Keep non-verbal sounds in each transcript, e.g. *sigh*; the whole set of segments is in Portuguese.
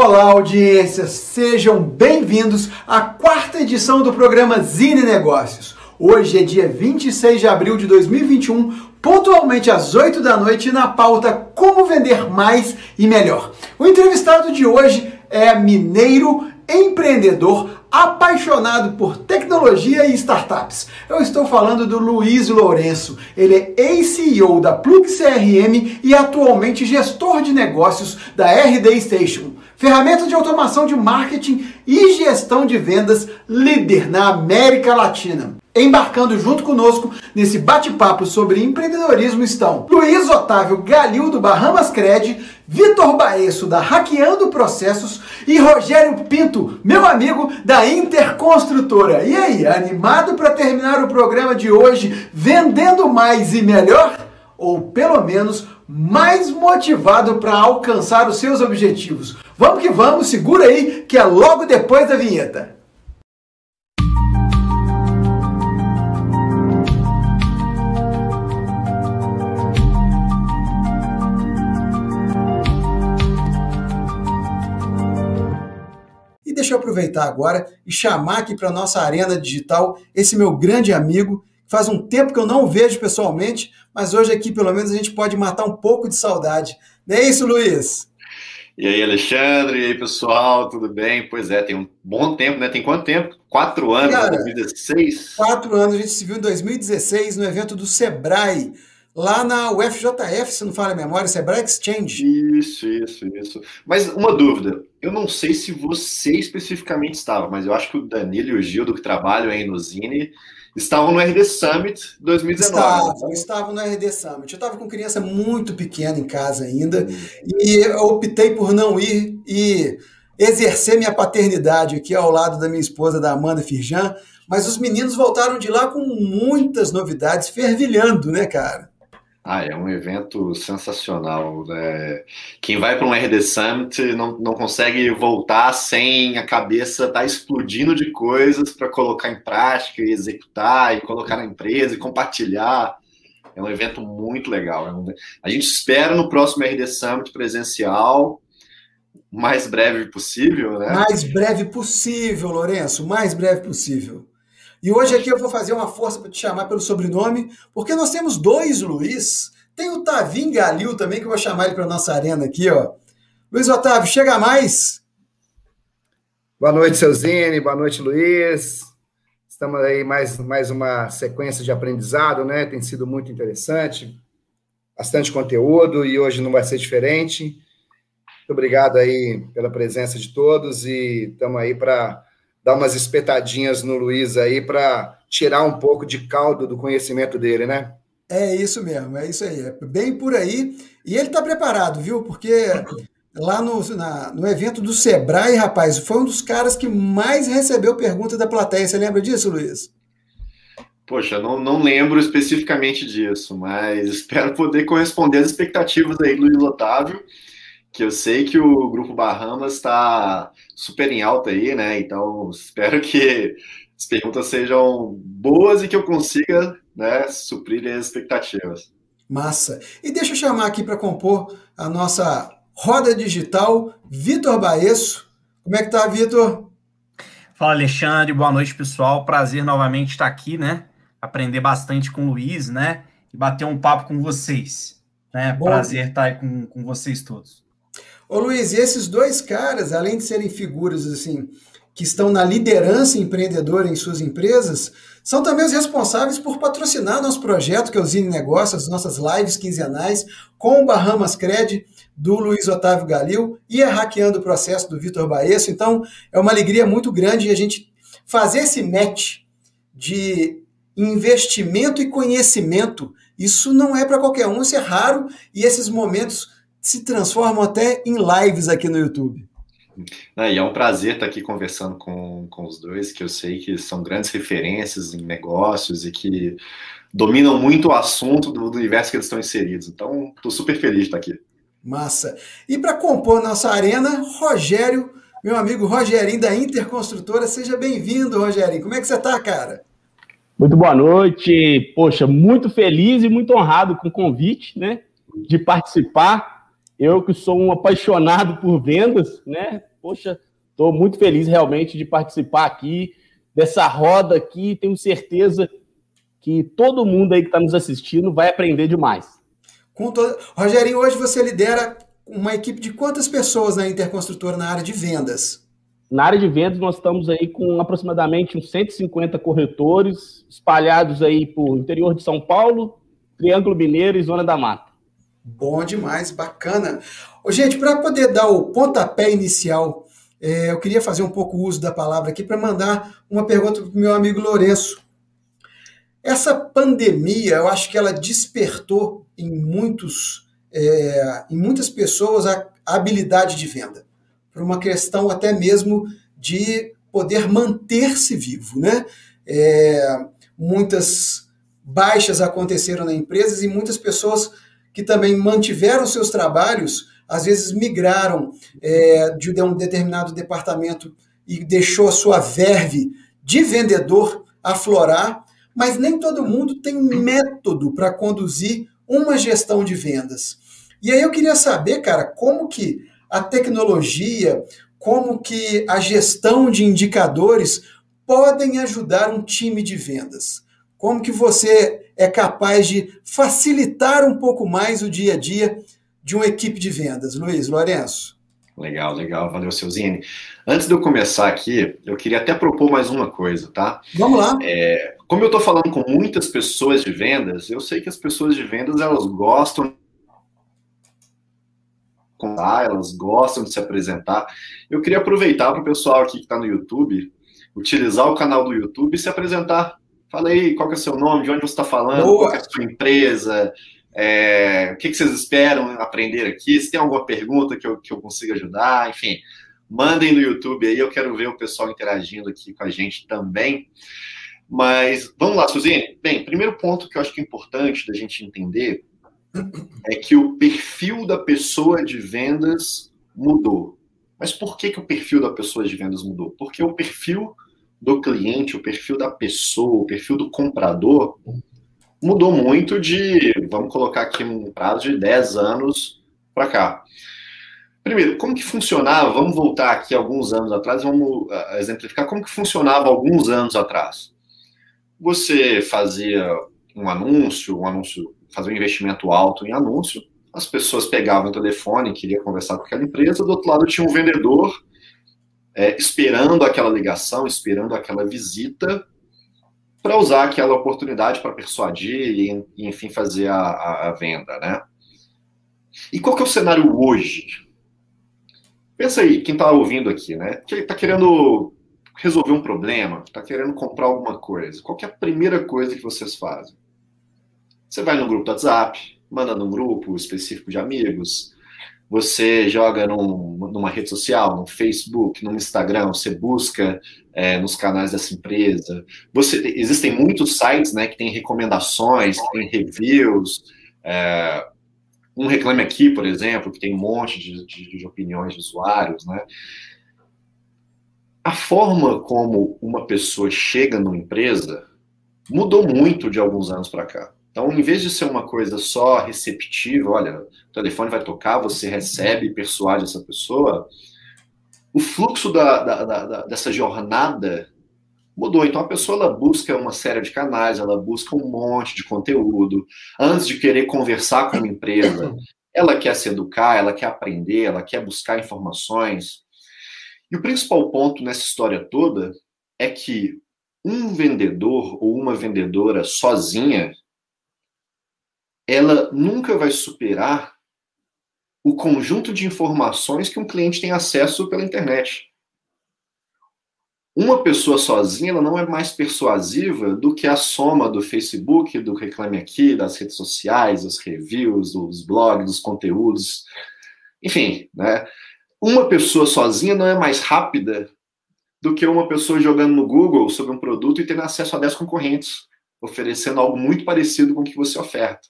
Olá, audiência! Sejam bem-vindos à quarta edição do programa Zine Negócios. Hoje é dia 26 de abril de 2021, pontualmente às 8 da noite, na pauta Como Vender Mais e Melhor. O entrevistado de hoje é mineiro, empreendedor, apaixonado por tecnologia e startups. Eu estou falando do Luiz Lourenço. Ele é ex-CEO da Plug CRM e atualmente gestor de negócios da RD Station, ferramenta de automação de marketing e gestão de vendas líder na América Latina. Embarcando junto conosco nesse bate-papo sobre empreendedorismo estão Luiz Otávio Galil do Bahamas Cred, Vitor Baesso da Hackeando Processos e Rogério Pinto, meu amigo da Interconstrutora. E aí, animado para terminar o programa de hoje vendendo mais e melhor? Ou pelo menos mais motivado para alcançar os seus objetivos? Vamos que vamos, segura aí que é logo depois da vinheta. deixa eu aproveitar agora e chamar aqui para nossa arena digital esse meu grande amigo. Faz um tempo que eu não o vejo pessoalmente, mas hoje aqui pelo menos a gente pode matar um pouco de saudade. Não é isso, Luiz? E aí, Alexandre, e aí, pessoal, tudo bem? Pois é, tem um bom tempo, né? Tem quanto tempo? Quatro anos, Cara, 2016? Quatro anos, a gente se viu em 2016 no evento do Sebrae, lá na UFJF, se não fala a memória, Sebrae Exchange. Isso, isso, isso. Mas uma dúvida, eu não sei se você especificamente estava, mas eu acho que o Danilo e o Gildo, que trabalham aí no Zine, estavam no RD Summit 2019. Estavam, estavam no RD Summit. Eu estava com criança muito pequena em casa ainda, uhum. e eu optei por não ir e exercer minha paternidade aqui ao lado da minha esposa, da Amanda Firjan, mas os meninos voltaram de lá com muitas novidades, fervilhando, né, cara? Ah, é um evento sensacional. Né? Quem vai para um RD Summit não, não consegue voltar sem a cabeça estar tá explodindo de coisas para colocar em prática e executar e colocar na empresa e compartilhar. É um evento muito legal. É. A gente espera no próximo RD Summit presencial, mais breve possível, né? Mais breve possível, Lourenço, mais breve possível. E hoje aqui eu vou fazer uma força para te chamar pelo sobrenome, porque nós temos dois Luiz. Tem o Tavim Galil também, que eu vou chamar ele para nossa arena aqui, ó. Luiz Otávio, chega mais. Boa noite, seu Zine. Boa noite, Luiz. Estamos aí mais, mais uma sequência de aprendizado, né? Tem sido muito interessante, bastante conteúdo e hoje não vai ser diferente. Muito obrigado aí pela presença de todos e estamos aí para dar umas espetadinhas no Luiz aí para tirar um pouco de caldo do conhecimento dele, né? É isso mesmo, é isso aí. É bem por aí. E ele está preparado, viu? Porque lá no, na, no evento do Sebrae, rapaz, foi um dos caras que mais recebeu pergunta da plateia. Você lembra disso, Luiz? Poxa, não, não lembro especificamente disso, mas *laughs* espero poder corresponder às expectativas aí do Luiz Otávio que eu sei que o Grupo Bahamas está super em alta aí, né? Então, espero que as perguntas sejam boas e que eu consiga né, suprir as expectativas. Massa. E deixa eu chamar aqui para compor a nossa roda digital, Vitor Baesso. Como é que tá, Vitor? Fala, Alexandre. Boa noite, pessoal. Prazer novamente estar aqui, né? Aprender bastante com o Luiz, né? E bater um papo com vocês. Né? Prazer estar aí com, com vocês todos. Ô Luiz, e esses dois caras, além de serem figuras assim que estão na liderança empreendedora em suas empresas, são também os responsáveis por patrocinar nosso projeto, que é o Zine Negócios, as nossas lives quinzenais com o Bahamas Cred, do Luiz Otávio Galil, e a Hackeando o Processo, do Vitor Baesso. Então, é uma alegria muito grande a gente fazer esse match de investimento e conhecimento. Isso não é para qualquer um, isso é raro, e esses momentos se transformam até em lives aqui no YouTube. É, e é um prazer estar aqui conversando com, com os dois, que eu sei que são grandes referências em negócios e que dominam muito o assunto do, do universo que eles estão inseridos. Então, estou super feliz de estar aqui. Massa. E para compor nossa arena, Rogério, meu amigo Rogerinho da Interconstrutora, seja bem-vindo, Rogerinho. Como é que você está, cara? Muito boa noite. Poxa, muito feliz e muito honrado com o convite, né, de participar eu que sou um apaixonado por vendas, né? Poxa, estou muito feliz realmente de participar aqui dessa roda aqui. Tenho certeza que todo mundo aí que está nos assistindo vai aprender demais. Com todo... Rogério, hoje você lidera uma equipe de quantas pessoas na Interconstrutora na área de vendas? Na área de vendas, nós estamos aí com aproximadamente uns 150 corretores espalhados aí por interior de São Paulo, Triângulo Mineiro e Zona da Mata. Bom demais, bacana. Ô, gente, para poder dar o pontapé inicial, é, eu queria fazer um pouco uso da palavra aqui para mandar uma pergunta para o meu amigo Lourenço. Essa pandemia, eu acho que ela despertou em muitos é, em muitas pessoas a habilidade de venda, por uma questão até mesmo de poder manter-se vivo, né? É, muitas baixas aconteceram na empresa e muitas pessoas que também mantiveram seus trabalhos, às vezes migraram é, de um determinado departamento e deixou a sua verve de vendedor aflorar, mas nem todo mundo tem método para conduzir uma gestão de vendas. E aí eu queria saber, cara, como que a tecnologia, como que a gestão de indicadores podem ajudar um time de vendas. Como que você é capaz de facilitar um pouco mais o dia a dia de uma equipe de vendas? Luiz, Lourenço. Legal, legal. Valeu, Zine. Antes de eu começar aqui, eu queria até propor mais uma coisa, tá? Vamos lá. É, como eu estou falando com muitas pessoas de vendas, eu sei que as pessoas de vendas elas gostam contar, elas gostam de se apresentar. Eu queria aproveitar para o pessoal aqui que está no YouTube, utilizar o canal do YouTube e se apresentar. Fala aí, qual que é o seu nome, de onde você está falando, Boa. qual é a sua empresa, é, o que, que, vocês esperam aprender aqui, se tem alguma pergunta que eu, que eu consiga ajudar, enfim, mandem no YouTube aí, eu quero ver o pessoal interagindo aqui com a gente também. Mas vamos lá, Suzine. Bem, primeiro ponto que eu acho que é importante da gente entender é que o perfil da pessoa de vendas mudou. Mas por que, que o perfil da pessoa de vendas mudou? Porque o perfil do cliente, o perfil da pessoa, o perfil do comprador mudou muito de, vamos colocar aqui um prazo de 10 anos para cá. Primeiro, como que funcionava? Vamos voltar aqui alguns anos atrás, vamos uh, exemplificar como que funcionava alguns anos atrás. Você fazia um anúncio, um anúncio, fazia um investimento alto em anúncio, as pessoas pegavam o telefone, queriam conversar com aquela empresa, do outro lado tinha um vendedor é, esperando aquela ligação, esperando aquela visita, para usar aquela oportunidade para persuadir e, enfim, fazer a, a, venda, né? E qual que é o cenário hoje? Pensa aí, quem está ouvindo aqui, né? Que está querendo resolver um problema, está querendo comprar alguma coisa. Qual é a primeira coisa que vocês fazem? Você vai no grupo do WhatsApp, manda num grupo específico de amigos, você joga num, numa rede social, no Facebook, no Instagram, você busca é, nos canais dessa empresa. Você, existem muitos sites né, que têm recomendações, que têm reviews. É, um Reclame Aqui, por exemplo, que tem um monte de, de, de opiniões de usuários. Né? A forma como uma pessoa chega numa empresa mudou muito de alguns anos para cá. Então, em vez de ser uma coisa só receptiva, olha, o telefone vai tocar, você recebe e persuade essa pessoa, o fluxo da, da, da, dessa jornada mudou. Então, a pessoa ela busca uma série de canais, ela busca um monte de conteúdo. Antes de querer conversar com uma empresa, ela quer se educar, ela quer aprender, ela quer buscar informações. E o principal ponto nessa história toda é que um vendedor ou uma vendedora sozinha ela nunca vai superar o conjunto de informações que um cliente tem acesso pela internet. Uma pessoa sozinha ela não é mais persuasiva do que a soma do Facebook, do Reclame Aqui, das redes sociais, dos reviews, dos blogs, dos conteúdos. Enfim, né? Uma pessoa sozinha não é mais rápida do que uma pessoa jogando no Google sobre um produto e tendo acesso a 10 concorrentes, oferecendo algo muito parecido com o que você oferta.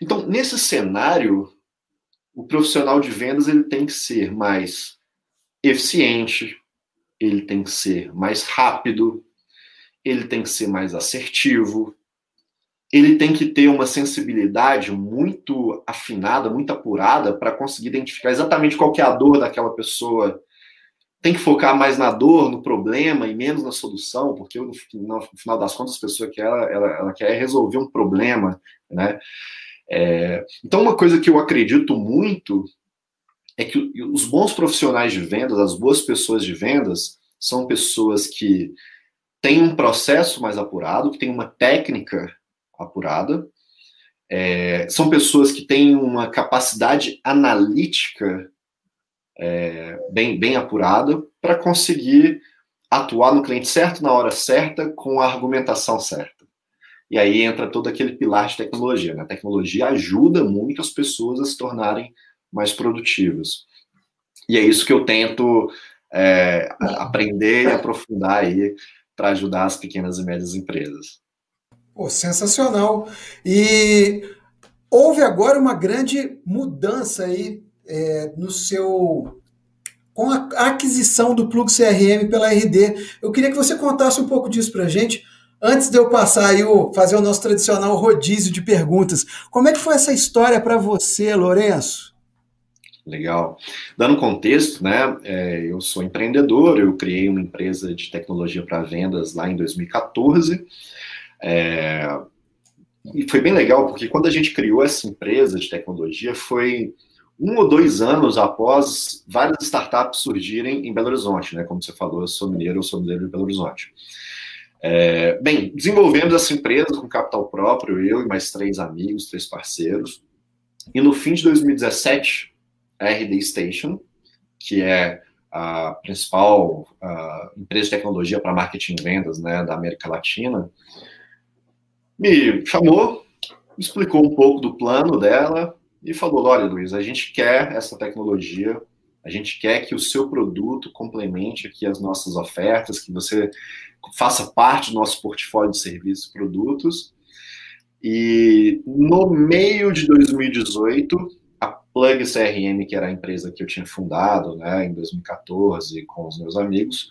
Então, nesse cenário, o profissional de vendas ele tem que ser mais eficiente, ele tem que ser mais rápido, ele tem que ser mais assertivo, ele tem que ter uma sensibilidade muito afinada, muito apurada para conseguir identificar exatamente qual é a dor daquela pessoa. Tem que focar mais na dor, no problema e menos na solução, porque no, final das contas a pessoa quer, ela, ela, ela quer resolver um problema, né? É, então uma coisa que eu acredito muito é que os bons profissionais de vendas, as boas pessoas de vendas, são pessoas que têm um processo mais apurado, que têm uma técnica apurada, é, são pessoas que têm uma capacidade analítica é, bem, bem apurada para conseguir atuar no cliente certo, na hora certa, com a argumentação certa. E aí entra todo aquele pilar de tecnologia. Né? A tecnologia ajuda muito as pessoas a se tornarem mais produtivas. E é isso que eu tento é, aprender e aprofundar aí para ajudar as pequenas e médias empresas. Pô, sensacional. E houve agora uma grande mudança aí é, no seu. Com a aquisição do Plug CRM pela RD. Eu queria que você contasse um pouco disso para a gente. Antes de eu passar aí o, fazer o nosso tradicional rodízio de perguntas, como é que foi essa história para você, Lourenço? Legal. Dando contexto, né? É, eu sou empreendedor, eu criei uma empresa de tecnologia para vendas lá em 2014. É, e foi bem legal, porque quando a gente criou essa empresa de tecnologia, foi um ou dois anos após várias startups surgirem em Belo Horizonte, né? Como você falou, eu sou mineiro, eu sou mineiro de Belo Horizonte. É, bem, desenvolvemos essa empresa com capital próprio, eu e mais três amigos, três parceiros. E no fim de 2017, a RD Station, que é a principal a empresa de tecnologia para marketing e vendas né, da América Latina, me chamou, explicou um pouco do plano dela e falou: olha, Luiz, a gente quer essa tecnologia, a gente quer que o seu produto complemente aqui as nossas ofertas, que você faça parte do nosso portfólio de serviços e produtos. E no meio de 2018, a Plug CRM, que era a empresa que eu tinha fundado né, em 2014 com os meus amigos,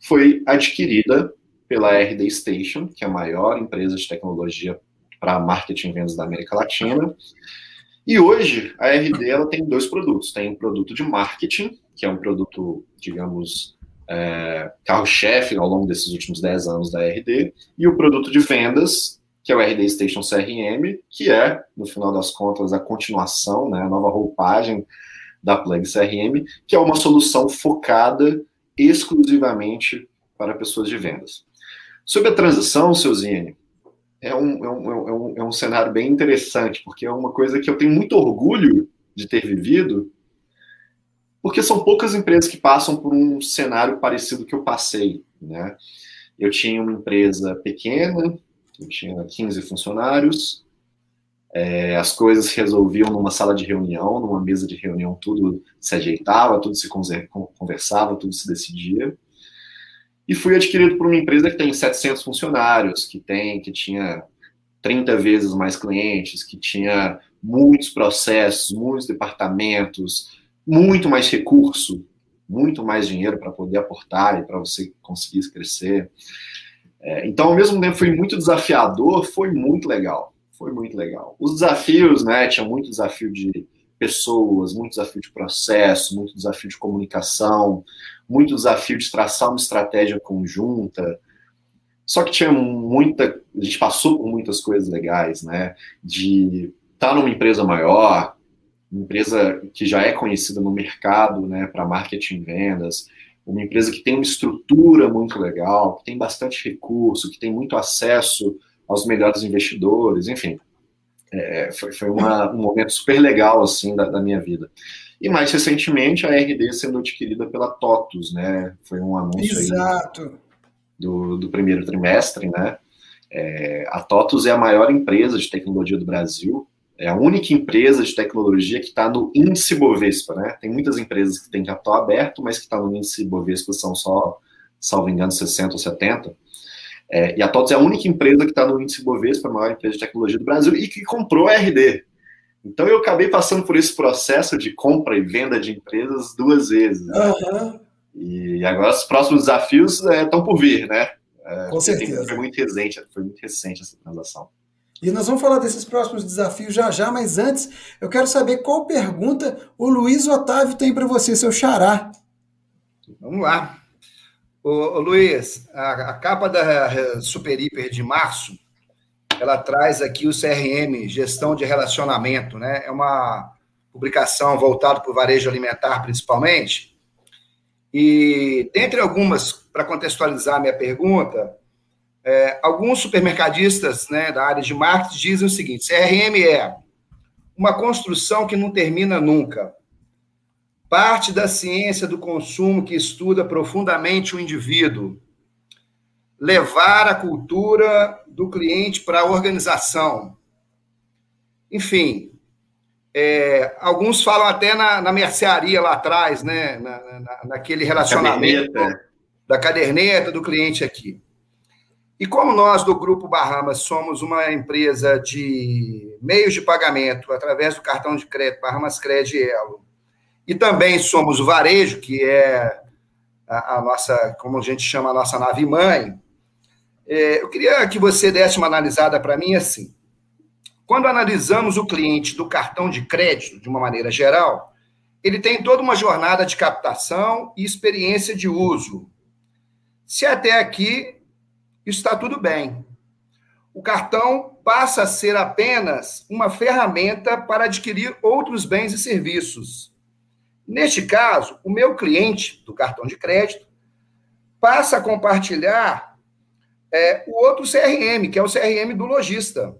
foi adquirida pela RD Station, que é a maior empresa de tecnologia para marketing e vendas da América Latina. E hoje a RD ela tem dois produtos. Tem um produto de marketing, que é um produto, digamos, é, carro-chefe ao longo desses últimos 10 anos da RD, e o produto de vendas, que é o RD Station CRM, que é, no final das contas, a continuação, né, a nova roupagem da Plug CRM, que é uma solução focada exclusivamente para pessoas de vendas. Sobre a transição, seu Zine, é um, é, um, é, um, é um cenário bem interessante, porque é uma coisa que eu tenho muito orgulho de ter vivido, porque são poucas empresas que passam por um cenário parecido que eu passei, né? Eu tinha uma empresa pequena, eu tinha 15 funcionários, é, as coisas se resolviam numa sala de reunião, numa mesa de reunião, tudo se ajeitava, tudo se conversava, tudo se decidia e fui adquirido por uma empresa que tem 700 funcionários, que tem, que tinha 30 vezes mais clientes, que tinha muitos processos, muitos departamentos, muito mais recurso, muito mais dinheiro para poder aportar e para você conseguir crescer. É, então, ao mesmo tempo, foi muito desafiador, foi muito legal, foi muito legal. Os desafios, né, tinha muito desafio de pessoas, muito desafio de processo, muito desafio de comunicação, muito desafio de traçar uma estratégia conjunta. Só que tinha muita. A gente passou por muitas coisas legais, né? De estar numa empresa maior, empresa que já é conhecida no mercado, né, para marketing e vendas, uma empresa que tem uma estrutura muito legal, que tem bastante recurso, que tem muito acesso aos melhores investidores, enfim. É, foi foi uma, um momento super legal, assim, da, da minha vida. E mais recentemente a RD sendo adquirida pela TOTUS, né? Foi um anúncio do, do primeiro trimestre, né? É, a TOTUS é a maior empresa de tecnologia do Brasil, é a única empresa de tecnologia que está no índice Bovespa, né? Tem muitas empresas que têm capital aberto, mas que estão tá no índice Bovespa são só, salvo engano, 60 ou 70. É, e a TOTUS é a única empresa que está no índice Bovespa, a maior empresa de tecnologia do Brasil, e que comprou a RD. Então eu acabei passando por esse processo de compra e venda de empresas duas vezes. Uhum. E agora os próximos desafios estão é, por vir, né? É, Com certeza. Foi muito recente, foi muito recente essa transação. E nós vamos falar desses próximos desafios já já, mas antes eu quero saber qual pergunta o Luiz Otávio tem para você, seu xará. Vamos lá. Ô, ô Luiz, a, a, capa da Super Hiper de março, ela traz aqui o CRM, Gestão de Relacionamento, né? É uma publicação voltada para o varejo alimentar, principalmente. E, dentre algumas, para contextualizar minha pergunta, é, alguns supermercadistas né, da área de marketing dizem o seguinte: CRM é uma construção que não termina nunca. Parte da ciência do consumo que estuda profundamente o indivíduo. Levar a cultura do cliente para a organização. Enfim, é, alguns falam até na, na, mercearia lá atrás, né? Na, na, naquele relacionamento caderneta. da caderneta do cliente aqui. E como nós do Grupo Bahamas somos uma empresa de meios de pagamento através do cartão de crédito Bahamas Cred Elo, e também somos o varejo, que é a, a nossa, como a gente chama, a nossa nave mãe, é, eu queria que você desse uma analisada para mim assim. Quando analisamos o cliente do cartão de crédito, de uma maneira geral, ele tem toda uma jornada de captação e experiência de uso. Se até aqui está tudo bem. O cartão passa a ser apenas uma ferramenta para adquirir outros bens e serviços. Neste caso, o meu cliente do cartão de crédito passa a compartilhar é, o outro CRM, que é o CRM do lojista.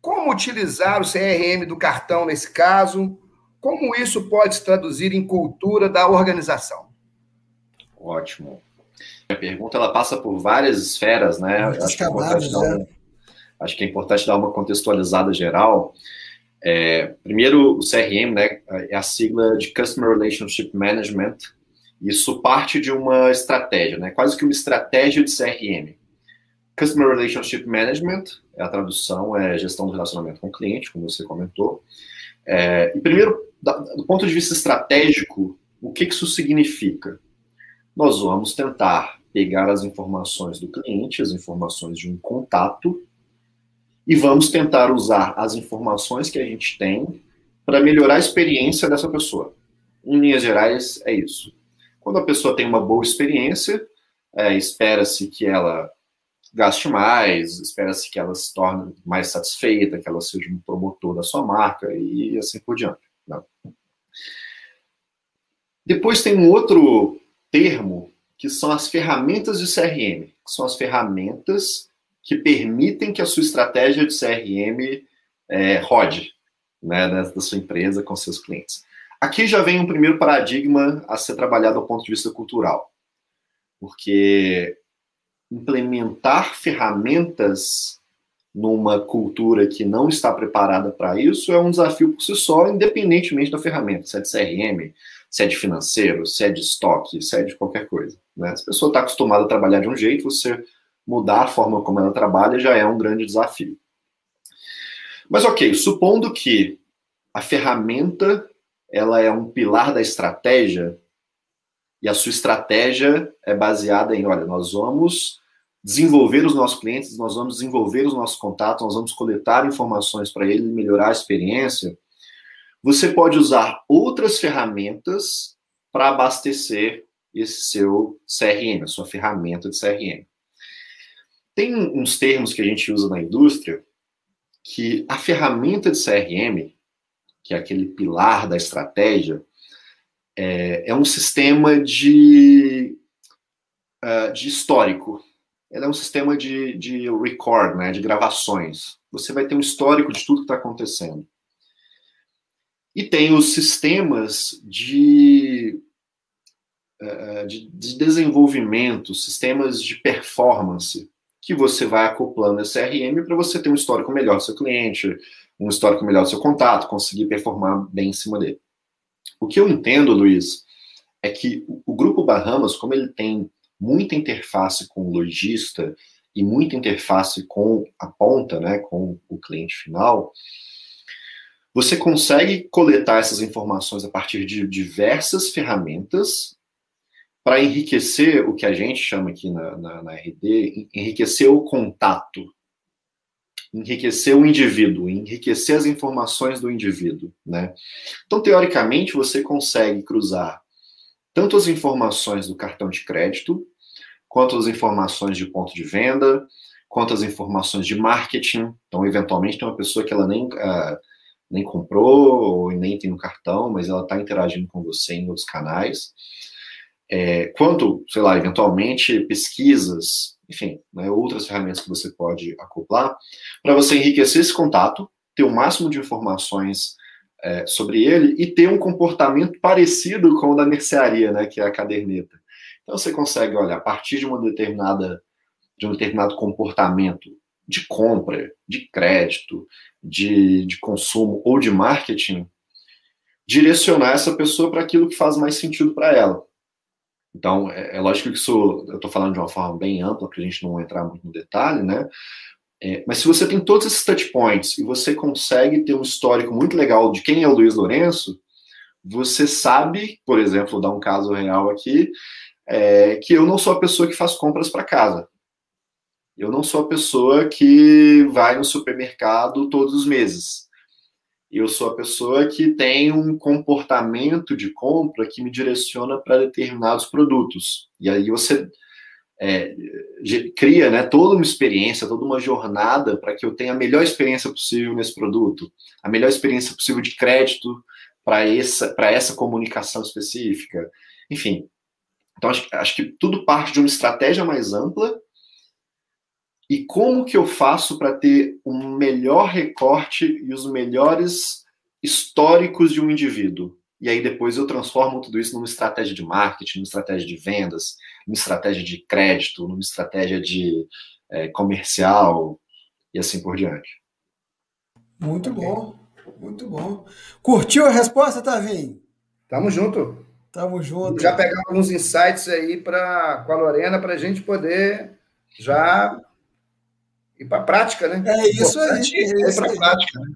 Como utilizar o CRM do cartão nesse caso? Como isso pode se traduzir em cultura da organização? Ótimo. A pergunta ela passa por várias esferas, né? Acho que, é importante dar um, acho que é importante dar uma contextualizada geral. É, primeiro, o CRM, né, é a sigla de Customer Relationship Management. Isso parte de uma estratégia, né? Quase que uma estratégia de CRM. Customer Relationship Management é a tradução, é gestão do relacionamento com o cliente, como você comentou. É, e primeiro, do ponto de vista estratégico, o que isso significa? Nós vamos tentar pegar as informações do cliente, as informações de um contato, e vamos tentar usar as informações que a gente tem para melhorar a experiência dessa pessoa. Em linhas gerais, é isso. Quando a pessoa tem uma boa experiência, é, espera-se que ela gaste mais, espera-se que ela se torne mais satisfeita, que ela seja um promotor da sua marca e assim por diante. Né? Depois tem um outro termo que são as ferramentas de CRM, que são as ferramentas que permitem que a sua estratégia de CRM é, rode né, da sua empresa com seus clientes. Aqui já vem um primeiro paradigma a ser trabalhado do ponto de vista cultural, porque implementar ferramentas numa cultura que não está preparada para isso é um desafio por si só, independentemente da ferramenta, se é de CRM, se é de financeiro, se é de estoque, se é de qualquer coisa. Né? Se a pessoa está acostumada a trabalhar de um jeito, você mudar a forma como ela trabalha já é um grande desafio. Mas ok, supondo que a ferramenta ela é um pilar da estratégia e a sua estratégia é baseada em, olha, nós vamos desenvolver os nossos clientes, nós vamos desenvolver os nossos contatos, nós vamos coletar informações para ele melhorar a experiência. Você pode usar outras ferramentas para abastecer esse seu CRM, a sua ferramenta de CRM. Tem uns termos que a gente usa na indústria que a ferramenta de CRM, que é aquele pilar da estratégia, é, é um sistema de, uh, de histórico. Ela é um sistema de, de record, né, de gravações. Você vai ter um histórico de tudo que está acontecendo. E tem os sistemas de, eh, de, de desenvolvimento, sistemas de performance, que você vai acoplando esse CRM para você ter um histórico melhor do seu cliente, um histórico melhor do seu contato, conseguir performar bem em cima dele. O que eu entendo, Luiz, é que o grupo Bahamas, como ele tem muita interface com o lojista e muita interface com a ponta, né, com o cliente final, você consegue coletar essas informações a partir de diversas ferramentas para enriquecer o que a gente chama aqui na, na, na RD, enriquecer o contato. enriquecer o indivíduo, enriquecer as informações do indivíduo, né? Então, teoricamente, você consegue cruzar tanto as informações do cartão de crédito, quanto as informações de ponto de venda, quanto as informações de marketing. Então, eventualmente, tem uma pessoa que ela nem, uh, nem comprou ou nem tem no cartão, mas ela está interagindo com você em outros canais. É, quanto, sei lá, eventualmente, pesquisas, enfim, né, outras ferramentas que você pode acoplar, para você enriquecer esse contato, ter o máximo de informações é, sobre ele e ter um comportamento parecido com o da mercearia, né, que é a caderneta. Então você consegue, olha, a partir de uma determinada de um determinado comportamento de compra, de crédito, de, de consumo ou de marketing, direcionar essa pessoa para aquilo que faz mais sentido para ela. Então, é, é lógico que isso eu estou falando de uma forma bem ampla, para a gente não entrar muito no detalhe, né? É, mas se você tem todos esses touch points e você consegue ter um histórico muito legal de quem é o Luiz Lourenço, você sabe, por exemplo, vou dar um caso real aqui, é, que eu não sou a pessoa que faz compras para casa. Eu não sou a pessoa que vai no supermercado todos os meses eu sou a pessoa que tem um comportamento de compra que me direciona para determinados produtos. E aí você é, cria né, toda uma experiência, toda uma jornada para que eu tenha a melhor experiência possível nesse produto, a melhor experiência possível de crédito para essa, essa comunicação específica. Enfim, então acho, acho que tudo parte de uma estratégia mais ampla e como que eu faço para ter um melhor recorte e os melhores históricos de um indivíduo? E aí depois eu transformo tudo isso numa estratégia de marketing, numa estratégia de vendas, numa estratégia de crédito, numa estratégia de é, comercial e assim por diante. Muito bom, muito bom. Curtiu a resposta, Tavinho? Tamo junto. Tamo junto. Já pegar alguns insights aí pra, com a Lorena para a gente poder já e para a prática, né? É isso aí. É, é para a prática, né?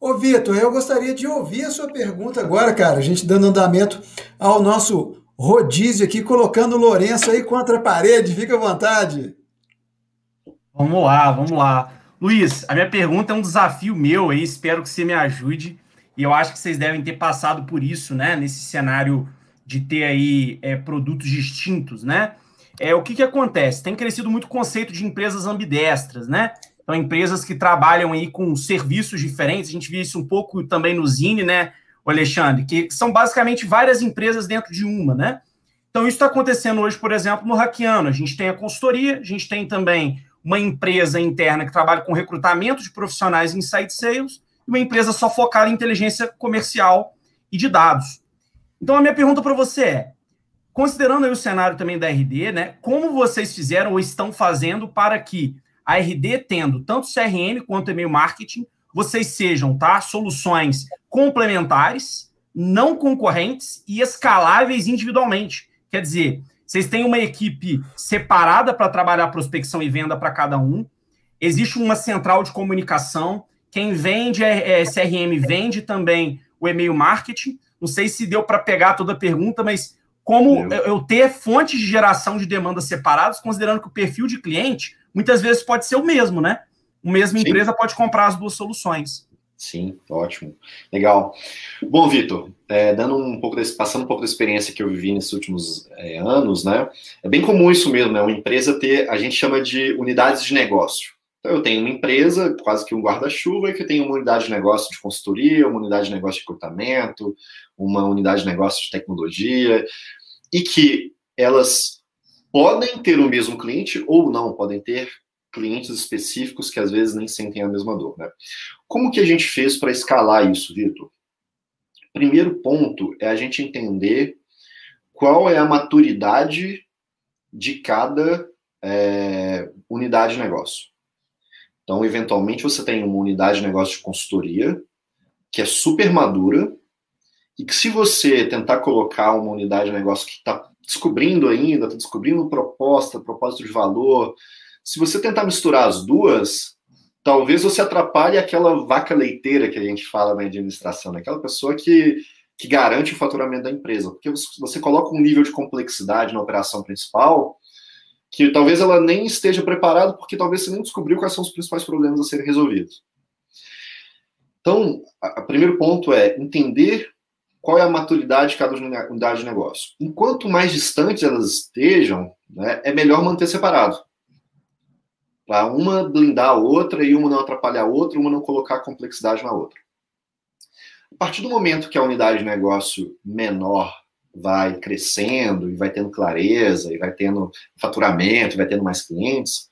Ô, Vitor, eu gostaria de ouvir a sua pergunta agora, cara. A gente dando andamento ao nosso rodízio aqui, colocando o Lourenço aí contra a parede. Fica à vontade. Vamos lá, vamos lá. Luiz, a minha pergunta é um desafio meu aí, espero que você me ajude. E eu acho que vocês devem ter passado por isso, né? Nesse cenário de ter aí é, produtos distintos, né? É, o que, que acontece? Tem crescido muito o conceito de empresas ambidestras, né? Então, empresas que trabalham aí com serviços diferentes, a gente viu isso um pouco também no Zine, né, Alexandre, que são basicamente várias empresas dentro de uma, né? Então, isso está acontecendo hoje, por exemplo, no Hackiano. A gente tem a consultoria, a gente tem também uma empresa interna que trabalha com recrutamento de profissionais em site sales e uma empresa só focada em inteligência comercial e de dados. Então, a minha pergunta para você é: Considerando o cenário também da RD, né? Como vocês fizeram ou estão fazendo para que a RD, tendo tanto CRM quanto e-mail marketing, vocês sejam, tá? Soluções complementares, não concorrentes e escaláveis individualmente. Quer dizer, vocês têm uma equipe separada para trabalhar prospecção e venda para cada um. Existe uma central de comunicação. Quem vende é, é CRM vende também o e-mail marketing. Não sei se deu para pegar toda a pergunta, mas como eu, eu ter fontes de geração de demandas separadas, considerando que o perfil de cliente muitas vezes pode ser o mesmo, né? Uma mesma Sim. empresa pode comprar as duas soluções. Sim, ótimo. Legal. Bom, Vitor, é, dando um pouco desse, passando um pouco da experiência que eu vivi nesses últimos é, anos, né? É bem comum isso mesmo, né? Uma empresa ter, a gente chama de unidades de negócio. Então, eu tenho uma empresa, quase que um guarda-chuva, que tem uma unidade de negócio de consultoria, uma unidade de negócio de recrutamento, uma unidade de negócio de tecnologia, e que elas podem ter o mesmo cliente ou não, podem ter clientes específicos que às vezes nem sentem a mesma dor. Né? Como que a gente fez para escalar isso, Vitor? Primeiro ponto é a gente entender qual é a maturidade de cada é, unidade de negócio. Então, eventualmente, você tem uma unidade de negócio de consultoria que é super madura e que se você tentar colocar uma unidade de negócio que está descobrindo ainda, está descobrindo proposta, propósito de valor, se você tentar misturar as duas, talvez você atrapalhe aquela vaca leiteira que a gente fala na administração, né? aquela pessoa que, que garante o faturamento da empresa, porque você coloca um nível de complexidade na operação principal que talvez ela nem esteja preparada, porque talvez você nem descobriu quais são os principais problemas a serem resolvidos. Então, o primeiro ponto é entender qual é a maturidade de cada unidade de negócio. Enquanto mais distantes elas estejam, né, é melhor manter separado. Para uma blindar a outra e uma não atrapalhar a outra, uma não colocar complexidade na outra. A partir do momento que a unidade de negócio menor vai crescendo e vai tendo clareza e vai tendo faturamento, vai tendo mais clientes,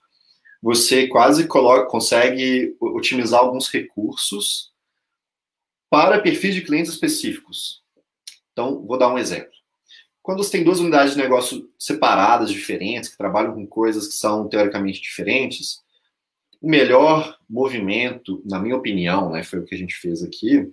você quase coloca, consegue otimizar alguns recursos para perfis de clientes específicos. Então, vou dar um exemplo. Quando você tem duas unidades de negócio separadas, diferentes, que trabalham com coisas que são teoricamente diferentes, o melhor movimento, na minha opinião, né, foi o que a gente fez aqui,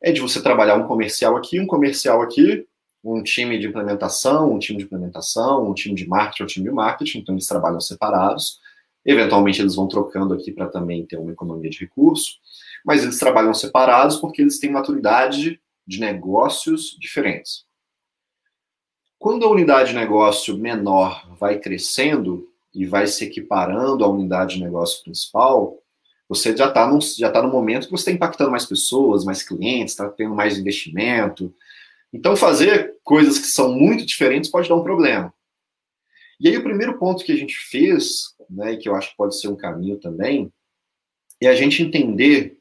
é de você trabalhar um comercial aqui, um comercial aqui, um time de implementação, um time de implementação, um time de marketing, um time de marketing, então eles trabalham separados. Eventualmente eles vão trocando aqui para também ter uma economia de recurso, mas eles trabalham separados porque eles têm maturidade de negócios diferentes. Quando a unidade de negócio menor vai crescendo e vai se equiparando à unidade de negócio principal, você já está já tá no momento que você está impactando mais pessoas, mais clientes, está tendo mais investimento, então, fazer coisas que são muito diferentes pode dar um problema. E aí, o primeiro ponto que a gente fez, né, que eu acho que pode ser um caminho também, é a gente entender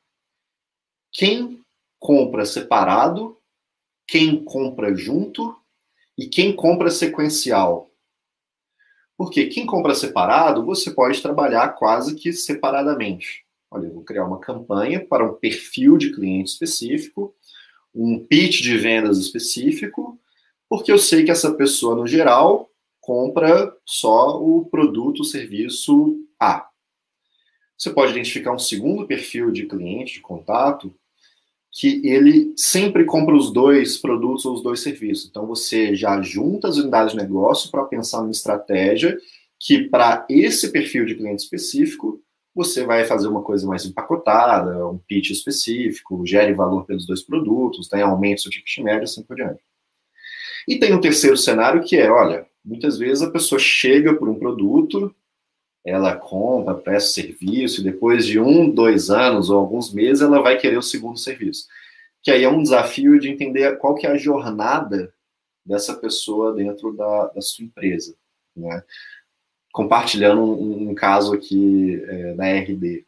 quem compra separado, quem compra junto e quem compra sequencial. Porque quem compra separado, você pode trabalhar quase que separadamente. Olha, eu vou criar uma campanha para um perfil de cliente específico um pitch de vendas específico, porque eu sei que essa pessoa, no geral, compra só o produto, o serviço A. Você pode identificar um segundo perfil de cliente, de contato, que ele sempre compra os dois produtos ou os dois serviços. Então, você já junta as unidades de negócio para pensar numa estratégia que, para esse perfil de cliente específico, você vai fazer uma coisa mais empacotada, um pitch específico, gere valor pelos dois produtos, tem aumento seu ticket médio, assim por diante. E tem um terceiro cenário que é, olha, muitas vezes a pessoa chega por um produto, ela compra, presta serviço, e depois de um, dois anos ou alguns meses, ela vai querer o segundo serviço. Que aí é um desafio de entender qual que é a jornada dessa pessoa dentro da, da sua empresa, né? compartilhando um, um caso aqui é, da RD.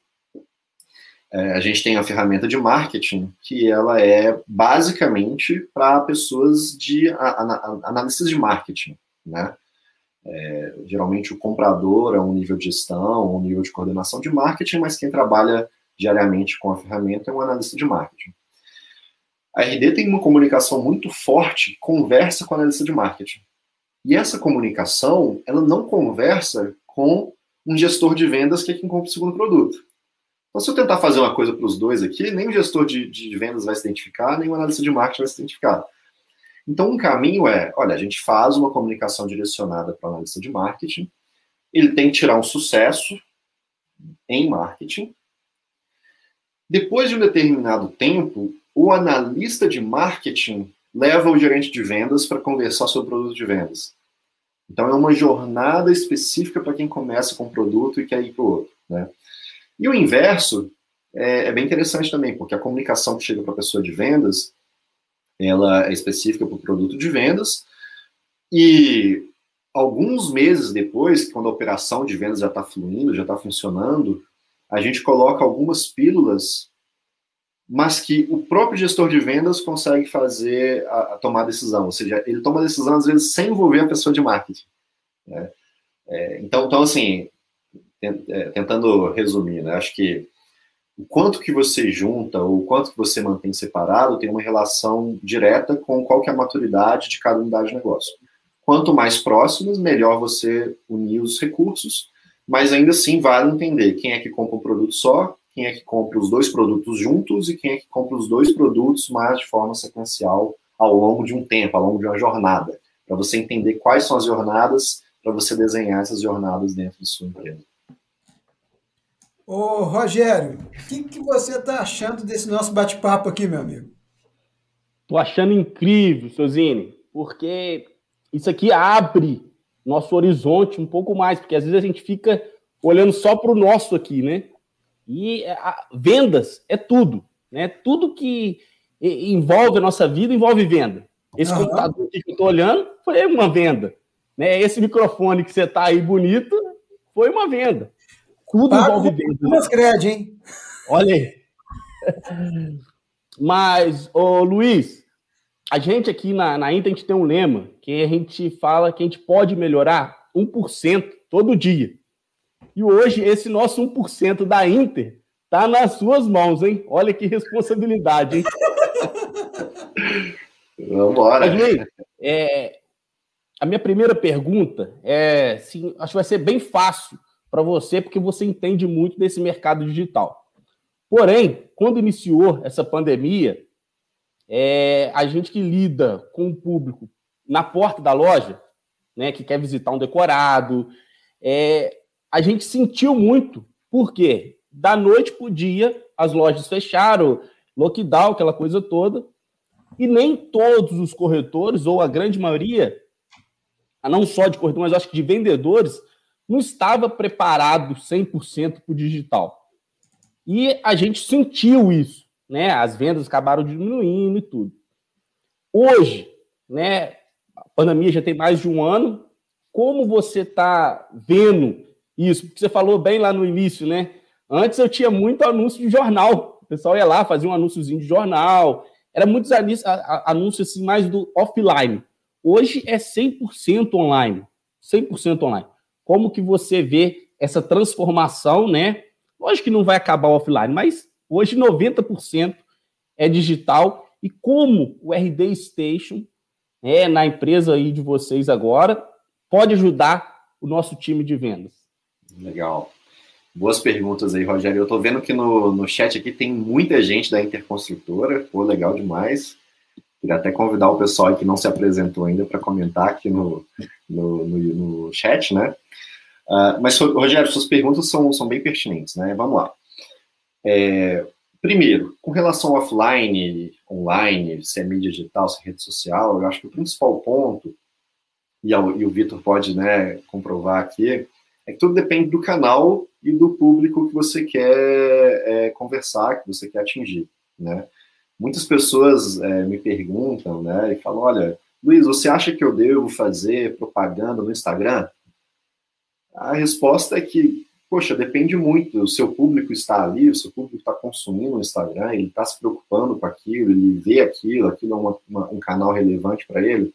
É, a gente tem a ferramenta de marketing, que ela é basicamente para pessoas de análise de marketing, né? É, geralmente o comprador é um nível de gestão, um nível de coordenação de marketing, mas quem trabalha diariamente com a ferramenta é um analista de marketing. A RD tem uma comunicação muito forte, conversa com o analista de marketing. E essa comunicação, ela não conversa com um gestor de vendas que é quem compra o segundo produto. Então, se eu tentar fazer uma coisa para os dois aqui, nem o gestor de, de, vendas vai se identificar, nem o analista de marketing vai se identificar. Então, um caminho é, olha, a gente faz uma comunicação direcionada para o analista de marketing, ele tem que tirar um sucesso em marketing. Depois de um determinado tempo, o analista de marketing leva o gerente de vendas para conversar sobre o produto de vendas. Então, é uma jornada específica para quem começa com um produto e quer ir para o outro. Né? E o inverso é, é, bem interessante também, porque a comunicação que chega para a pessoa de vendas, ela é específica para o produto de vendas, e alguns meses depois, quando a operação de vendas já está fluindo, já está funcionando, a gente coloca algumas pílulas mas que o próprio gestor de vendas consegue fazer a, a tomar a decisão, ou seja, ele toma a decisão às vezes sem envolver a pessoa de marketing. Né? É, então, então, assim, é, tentando resumir, né, acho que o quanto que você junta ou o quanto que você mantém separado tem uma relação direta com qual que é a maturidade de cada unidade de negócio. Quanto mais próximas, melhor você unir os recursos, mas ainda assim vale entender quem é que compra um produto só, quem é que compra os dois produtos juntos e quem é que compra os dois produtos, mas de forma sequencial ao longo de um tempo, ao longo de uma jornada, para você entender quais são as jornadas, para você desenhar essas jornadas dentro de sua empresa. Ô, Rogério, o que, que você está achando desse nosso bate-papo aqui, meu amigo? Estou achando incrível, Sozine, porque isso aqui abre nosso horizonte um pouco mais, porque às vezes a gente fica olhando só para o nosso aqui, né? E a, vendas é tudo, né? Tudo que envolve a nossa vida envolve venda. Esse uhum. computador que eu estou olhando foi uma venda. Né? Esse microfone que você está aí bonito foi uma venda. Tudo Pago envolve venda. Umas crédito, hein? Olha aí. Mas, ô Luiz, a gente aqui na, na Inter, a gente tem um lema que a gente fala que a gente pode melhorar 1% todo dia. E hoje, esse nosso 1% da Inter tá nas suas mãos, hein? Olha que responsabilidade, hein? Vamos embora. É, a minha primeira pergunta é, sim, acho que vai ser bem fácil para você, porque você entende muito desse mercado digital. Porém, quando iniciou essa pandemia, é, a gente que lida com o público na porta da loja, né, que quer visitar um decorado, é, a gente sentiu muito, porque da noite para o dia as lojas fecharam, lockdown, aquela coisa toda, e nem todos os corretores, ou a grande maioria, não só de corretores, mas acho que de vendedores, não estava preparado 100% para o digital. E a gente sentiu isso, né? As vendas acabaram diminuindo e tudo. Hoje, né? A pandemia já tem mais de um ano. Como você está vendo isso? Porque você falou bem lá no início, né? Antes eu tinha muito anúncio de jornal. O pessoal ia lá, fazia um anúnciozinho de jornal. Era muitos anúncios assim, mais do offline. Hoje é 100% online. 100% online. Como que você vê essa transformação, né? Lógico que não vai acabar o offline, mas hoje 90% é digital. E como o RD Station, é, na empresa aí de vocês agora, pode ajudar o nosso time de vendas? Legal. Boas perguntas aí, Rogério. Eu estou vendo que no, no chat aqui tem muita gente da Interconstrutora. Pô, legal demais. Queria até convidar o pessoal que não se apresentou ainda para comentar aqui no, no, no, no chat, né? Uh, mas, Rogério, suas perguntas são, são bem pertinentes, né? Vamos lá. É, primeiro, com relação ao offline, online, se é mídia digital, se é rede social, eu acho que o principal ponto, e, e o Vitor pode né, comprovar aqui, é que tudo depende do canal e do público que você quer é, conversar, que você quer atingir, né? Muitas pessoas é, me perguntam, né, e falam, olha, Luiz, você acha que eu devo fazer propaganda no Instagram? A resposta é que, poxa, depende muito. O seu público está ali, o seu público está consumindo o Instagram, ele está se preocupando com aquilo, ele vê aquilo, aquilo é uma, uma, um canal relevante para ele.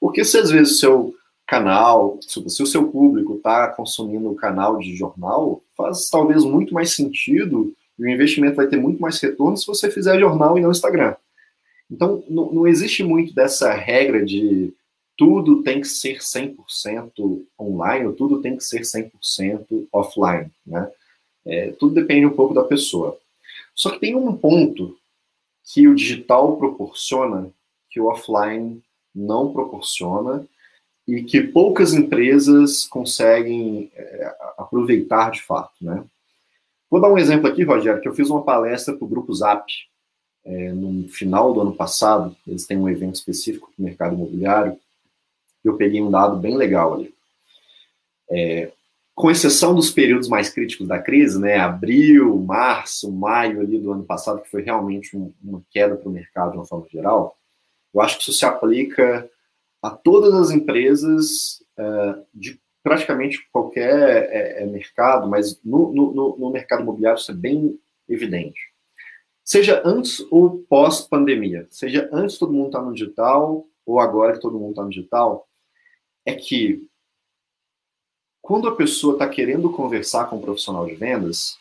Porque se às vezes o seu canal, se, o seu público está consumindo o canal de jornal, faz talvez muito mais sentido e o investimento vai ter muito mais retorno se você fizer jornal e não Instagram. Então, não, existe muito dessa regra de tudo tem que ser 100% online, ou tudo tem que ser 100% offline, né? É, tudo depende um pouco da pessoa. Só que tem um ponto que o digital proporciona que o offline não proporciona e que poucas empresas conseguem é, aproveitar de fato, né? Vou dar um exemplo aqui, Rogério, que eu fiz uma palestra para o Grupo Zap é, no final do ano passado. Eles têm um evento específico para o mercado imobiliário eu peguei um dado bem legal ali. É, com exceção dos períodos mais críticos da crise, né, abril, março, maio ali do ano passado, que foi realmente um, uma queda para o mercado de uma forma geral, eu acho que isso se aplica a todas as empresas é, de praticamente qualquer é, é mercado, mas no, no, no mercado imobiliário isso é bem evidente. Seja antes ou pós-pandemia, seja antes todo mundo está no digital ou agora que todo mundo está no digital, é que quando a pessoa está querendo conversar com um profissional de vendas,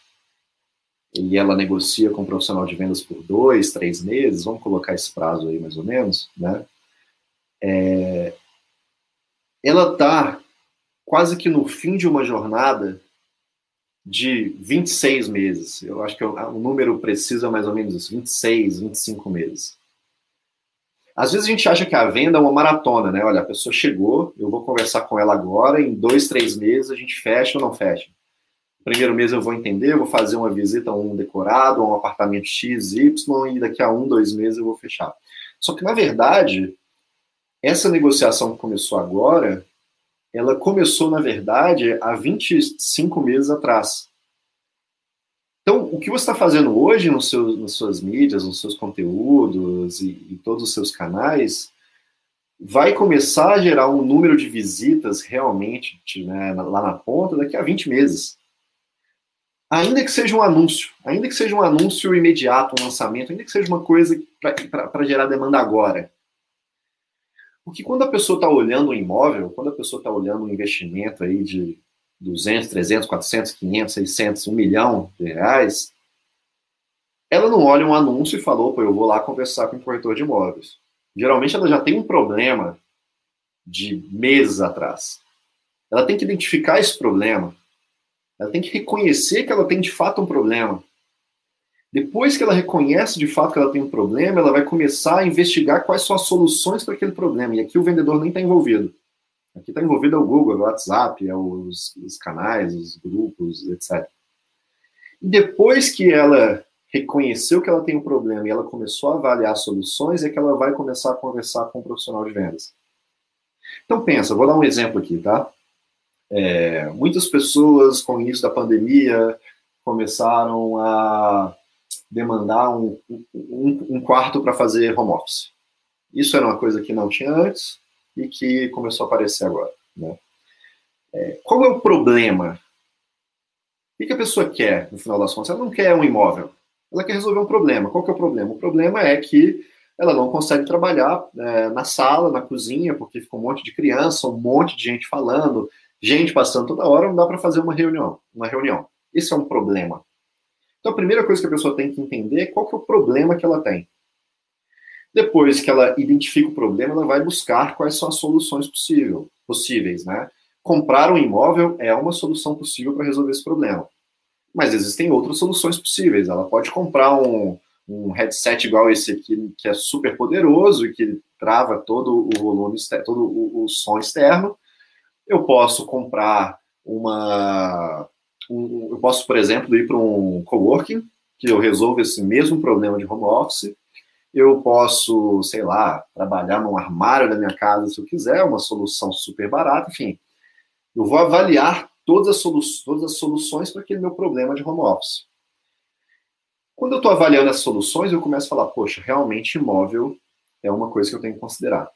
e ela negocia com um profissional de vendas por dois, três meses, vamos colocar esse prazo aí mais ou menos, né? É, ela está quase que no fim de uma jornada de 26 meses. Eu acho que o, o número preciso é mais ou menos isso, 26, 25 meses. Às vezes a gente acha que a venda é uma maratona, né? Olha, a pessoa chegou, eu vou conversar com ela agora, em dois, três meses a gente fecha ou não fecha. primeiro mês eu vou entender, eu vou fazer uma visita a um decorado, a um apartamento X, Y, e daqui a um, dois meses eu vou fechar. Só que, na verdade, essa negociação que começou agora, ela começou, na verdade, há 25 meses atrás. Então, o que você está fazendo hoje nos seus, nas suas mídias, nos seus conteúdos e, e todos os seus canais, vai começar a gerar um número de visitas realmente né, lá na ponta daqui a 20 meses. Ainda que seja um anúncio, ainda que seja um anúncio imediato, um lançamento, ainda que seja uma coisa para gerar demanda agora. Porque quando a pessoa está olhando um imóvel, quando a pessoa está olhando um investimento aí de 200, 300, 400, 500, 600, 1 milhão de reais, ela não olha um anúncio e falou, pô, eu vou lá conversar com o corretor de imóveis. Geralmente ela já tem um problema de meses atrás. Ela tem que identificar esse problema. Ela tem que reconhecer que ela tem de fato um problema. Depois que ela reconhece de fato que ela tem um problema, ela vai começar a investigar quais são as soluções para aquele problema. E aqui o vendedor nem está envolvido. Aqui está envolvido é o Google, é o WhatsApp, é os, os canais, os grupos, etc. E depois que ela reconheceu que ela tem um problema e ela começou a avaliar soluções, é que ela vai começar a conversar com um profissional de vendas. Então pensa, vou dar um exemplo aqui, tá? É, muitas pessoas com o início da pandemia começaram a demandar um, um, um quarto para fazer home office. Isso era uma coisa que não tinha antes e que começou a aparecer agora. Né? É, qual é o problema? O que a pessoa quer, no final das contas? Ela não quer um imóvel, ela quer resolver um problema. Qual que é o problema? O problema é que ela não consegue trabalhar é, na sala, na cozinha, porque fica um monte de criança, um monte de gente falando, gente passando toda hora, não dá para fazer uma reunião, uma reunião. Esse é um problema. Então, a primeira coisa que a pessoa tem que entender é qual que é o problema que ela tem. Depois que ela identifica o problema, ela vai buscar quais são as soluções possível, possíveis, né? Comprar um imóvel é uma solução possível para resolver esse problema. Mas existem outras soluções possíveis. Ela pode comprar um, um headset igual esse aqui, que é super poderoso e que trava todo o volume, todo o, o som externo. Eu posso comprar uma um, eu posso, por exemplo, ir para um coworking, que eu resolvo esse mesmo problema de home office. Eu posso, sei lá, trabalhar num armário da minha casa se eu quiser, uma solução super barata, enfim. Eu vou avaliar todas as, solu todas as soluções para aquele meu problema de home office. Quando eu estou avaliando as soluções, eu começo a falar, poxa, realmente imóvel é uma coisa que eu tenho que considerar.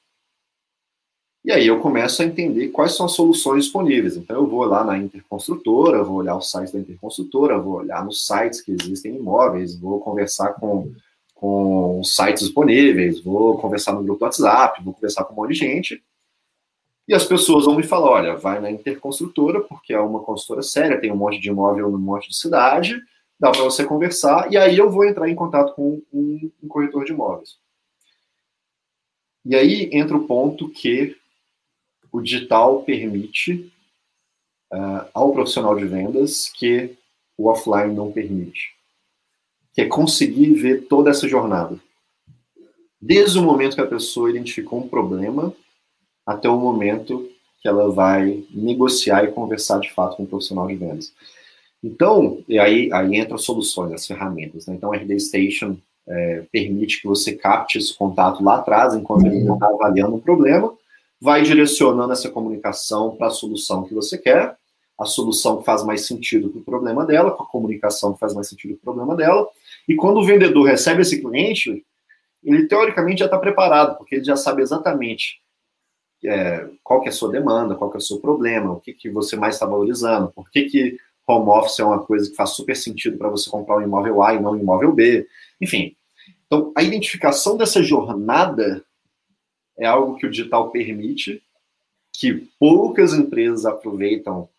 E aí eu começo a entender quais são as soluções disponíveis. Então eu vou lá na interconstrutora, vou olhar os sites da interconstrutora, vou olhar nos sites que existem imóveis, vou conversar com, com os sites disponíveis, vou conversar no grupo do WhatsApp, vou conversar com um monte de gente. E as pessoas vão me falar, olha, vai na interconstrutora, porque é uma construtora séria, tem um monte de imóvel num monte de cidade, dá para você conversar, e aí eu vou entrar em contato com um, um corretor de imóveis. E aí entra o ponto que o digital permite uh, ao profissional de vendas que o offline não permite, que é conseguir ver toda essa jornada. Desde o momento que a pessoa identificou um problema até o momento que ela vai negociar e conversar de fato com o profissional de vendas. Então, e aí, aí entra soluções, as ferramentas. Né? Então, a RD Station é, permite que você capte esse contato lá atrás, enquanto ele está avaliando o problema, vai direcionando essa comunicação para a solução que você quer, a solução que faz mais sentido para o problema dela, com a comunicação que faz mais sentido para o problema dela. E quando o vendedor recebe esse cliente, ele teoricamente já está preparado, porque ele já sabe exatamente é, qual que é a sua demanda, qual que é o seu problema, o que, que você mais está valorizando, por que, que home office é uma coisa que faz super sentido para você comprar um imóvel A e não um imóvel B. Enfim, então a identificação dessa jornada é algo que o digital permite, que poucas empresas aproveitam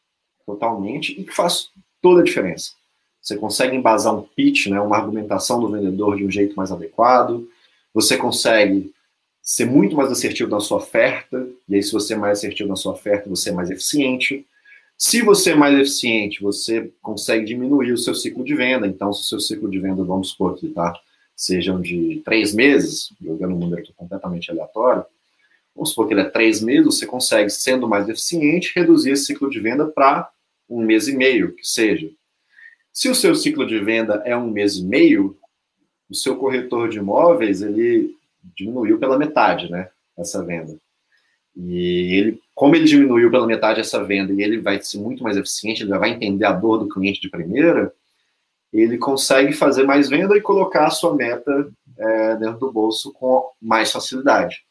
totalmente e que faz toda a diferença. Você consegue embasar um pitch, né, uma argumentação do vendedor de um jeito mais adequado, você consegue ser muito mais assertivo na sua oferta, e aí se você é mais assertivo na sua oferta, você é mais eficiente. Se você é mais eficiente, você consegue diminuir o seu ciclo de venda. Então, se o seu ciclo de venda, vamos supor aqui, tá? Sejam de três meses, jogando um número aqui completamente aleatório, vamos supor que ele é três meses, você consegue, sendo mais eficiente, reduzir esse ciclo de venda para um mês e meio, que seja. Se o seu ciclo de venda é um mês e meio, o seu corretor de imóveis, ele diminuiu pela metade, né, essa venda. E ele, como ele diminuiu pela metade essa venda e ele vai ser muito mais eficiente, ele vai entender a dor do cliente de primeira, ele consegue fazer mais venda e colocar a sua meta é, dentro do bolso com mais facilidade.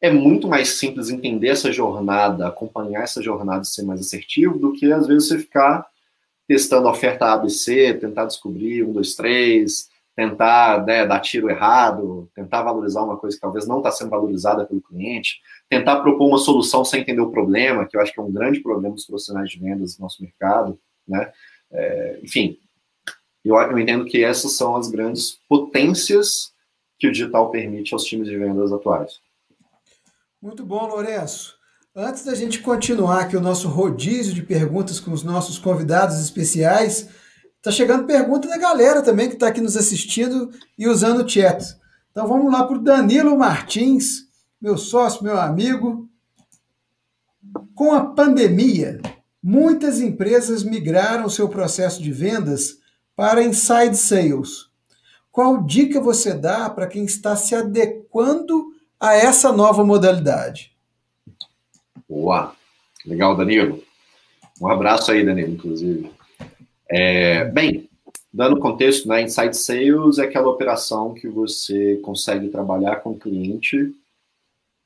É muito mais simples entender essa jornada, acompanhar essa jornada e ser mais assertivo do que às vezes você ficar testando a oferta ABC, tentar descobrir um, dois, três, tentar né, dar tiro errado, tentar valorizar uma coisa que talvez não está sendo valorizada pelo cliente, tentar propor uma solução sem entender o problema, que eu acho que é um grande problema dos profissionais de vendas do nosso mercado, né? É, enfim, eu, eu entendo que essas são as grandes potências que o digital permite aos times de vendas atuais. Muito bom, Lourenço. Antes da gente continuar aqui o nosso rodízio de perguntas com os nossos convidados especiais, tá chegando pergunta da galera também que está aqui nos assistindo e usando o chat. Então vamos lá para o Danilo Martins, meu sócio, meu amigo. Com a pandemia, muitas empresas migraram seu processo de vendas para inside sales. Qual dica você dá para quem está se adequando a essa nova modalidade? Boa, legal, Danilo. Um abraço aí, Danilo, inclusive. É, bem, dando contexto, né, inside sales é aquela operação que você consegue trabalhar com o cliente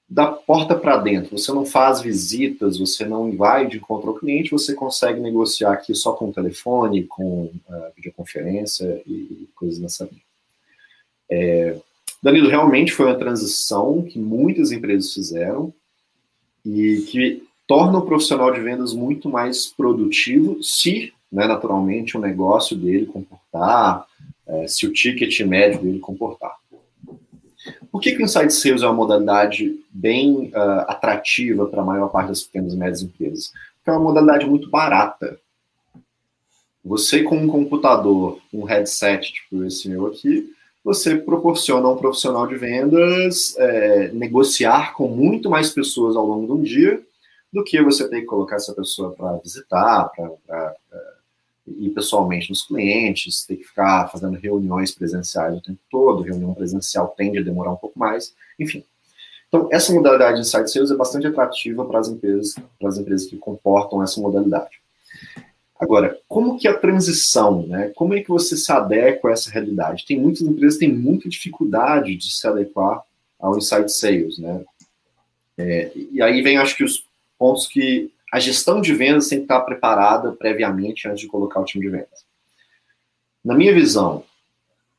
da porta para dentro. Você não faz visitas, você não vai de encontro ao cliente, você consegue negociar aqui só com telefone, com uh, videoconferência e coisas nessa linha. É, Danilo, realmente foi uma transição que muitas empresas fizeram e que torna o profissional de vendas muito mais produtivo se, né, naturalmente, o negócio dele comportar, é, se o ticket médio dele comportar. Por que, que o Inside Sales é uma modalidade bem uh, atrativa para a maior parte das pequenas e médias empresas? Porque é uma modalidade muito barata. Você, com um computador, um headset, tipo esse meu aqui, você proporciona a um profissional de vendas é, negociar com muito mais pessoas ao longo de um dia do que você ter que colocar essa pessoa para visitar, para ir pessoalmente nos clientes, ter que ficar fazendo reuniões presenciais o tempo todo, reunião presencial tende a demorar um pouco mais, enfim. Então, essa modalidade de inside sales é bastante atrativa para as empresas, para as empresas que comportam essa modalidade. Agora, como que a transição, né? Como é que você se adequa a essa realidade? Tem muitas empresas que têm muita dificuldade de se adequar ao inside sales, né? É, e aí vem, acho que, os pontos que a gestão de vendas tem que estar preparada previamente antes de colocar o time de vendas. Na minha visão,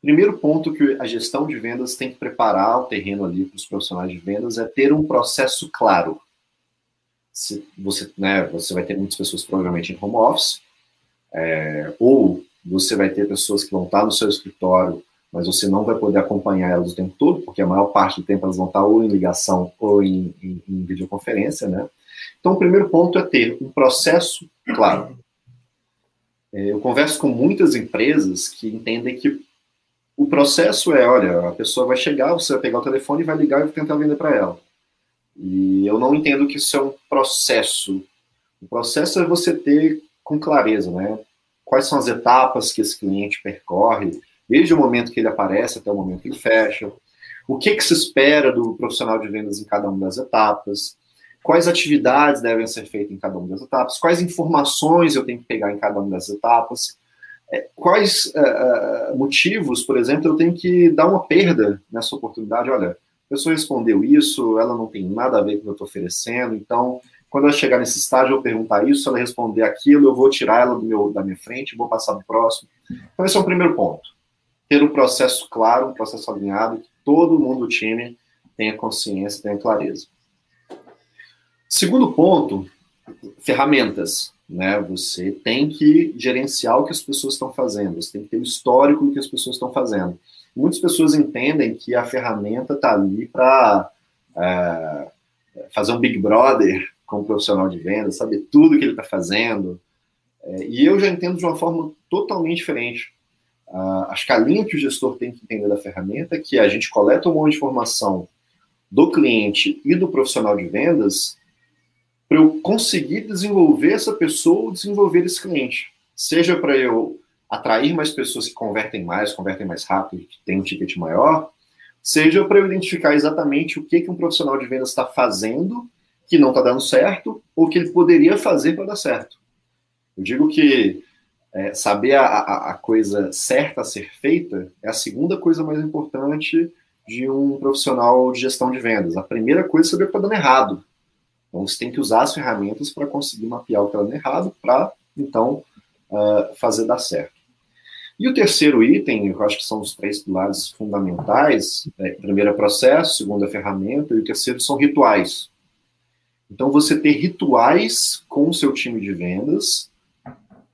primeiro ponto que a gestão de vendas tem que preparar o terreno ali para os profissionais de vendas é ter um processo claro. Se você, né, você vai ter muitas pessoas provavelmente em home office, é, ou você vai ter pessoas que vão estar no seu escritório, mas você não vai poder acompanhar elas o tempo todo, porque a maior parte do tempo elas vão estar ou em ligação ou em, em, em videoconferência, né? Então, o primeiro ponto é ter um processo claro. É, eu converso com muitas empresas que entendem que o processo é, olha, a pessoa vai chegar, você vai pegar o telefone e vai ligar e tentar vender para ela. E eu não entendo que isso é um processo. O processo é você ter com clareza, né? Quais são as etapas que esse cliente percorre, desde o momento que ele aparece até o momento que ele fecha. O que, que se espera do profissional de vendas em cada uma das etapas quais atividades devem ser feitas em cada uma das etapas, quais informações eu tenho que pegar em cada uma das etapas, é, quais uh, motivos, por exemplo, eu tenho que dar uma perda nessa oportunidade. Olha, a pessoa respondeu isso, ela não tem nada a ver com o que eu estou oferecendo, então, quando ela chegar nesse estágio, eu perguntar isso, ela responder aquilo, eu vou tirar ela do meu, da minha frente, vou passar para o próximo. Então, esse é o primeiro ponto. Ter um processo claro, um processo alinhado, que todo mundo do time tenha consciência, tenha clareza. Segundo ponto, ferramentas. Né? Você tem que gerenciar o que as pessoas estão fazendo, você tem que ter o histórico do que as pessoas estão fazendo. Muitas pessoas entendem que a ferramenta está ali para é, fazer um Big Brother com o profissional de venda, saber tudo que ele está fazendo. É, e eu já entendo de uma forma totalmente diferente. Acho que a linha que o gestor tem que entender da ferramenta é que a gente coleta um monte de informação do cliente e do profissional de vendas para eu conseguir desenvolver essa pessoa ou desenvolver esse cliente. Seja para eu atrair mais pessoas que convertem mais, convertem mais rápido, que têm um ticket maior, seja para eu identificar exatamente o que, que um profissional de vendas está fazendo que não está dando certo ou que ele poderia fazer para dar certo. Eu digo que é, saber a, a, a, coisa certa a ser feita é a segunda coisa mais importante de um profissional de gestão de vendas. A primeira coisa é saber o que está dando errado. Então, você tem que usar as ferramentas para conseguir mapear o que está dando errado, para, então, uh, fazer dar certo. E o terceiro item, eu acho que são os três pilares fundamentais: é, primeiro é processo, segundo é ferramenta, e o terceiro são rituais. Então, você ter rituais com o seu time de vendas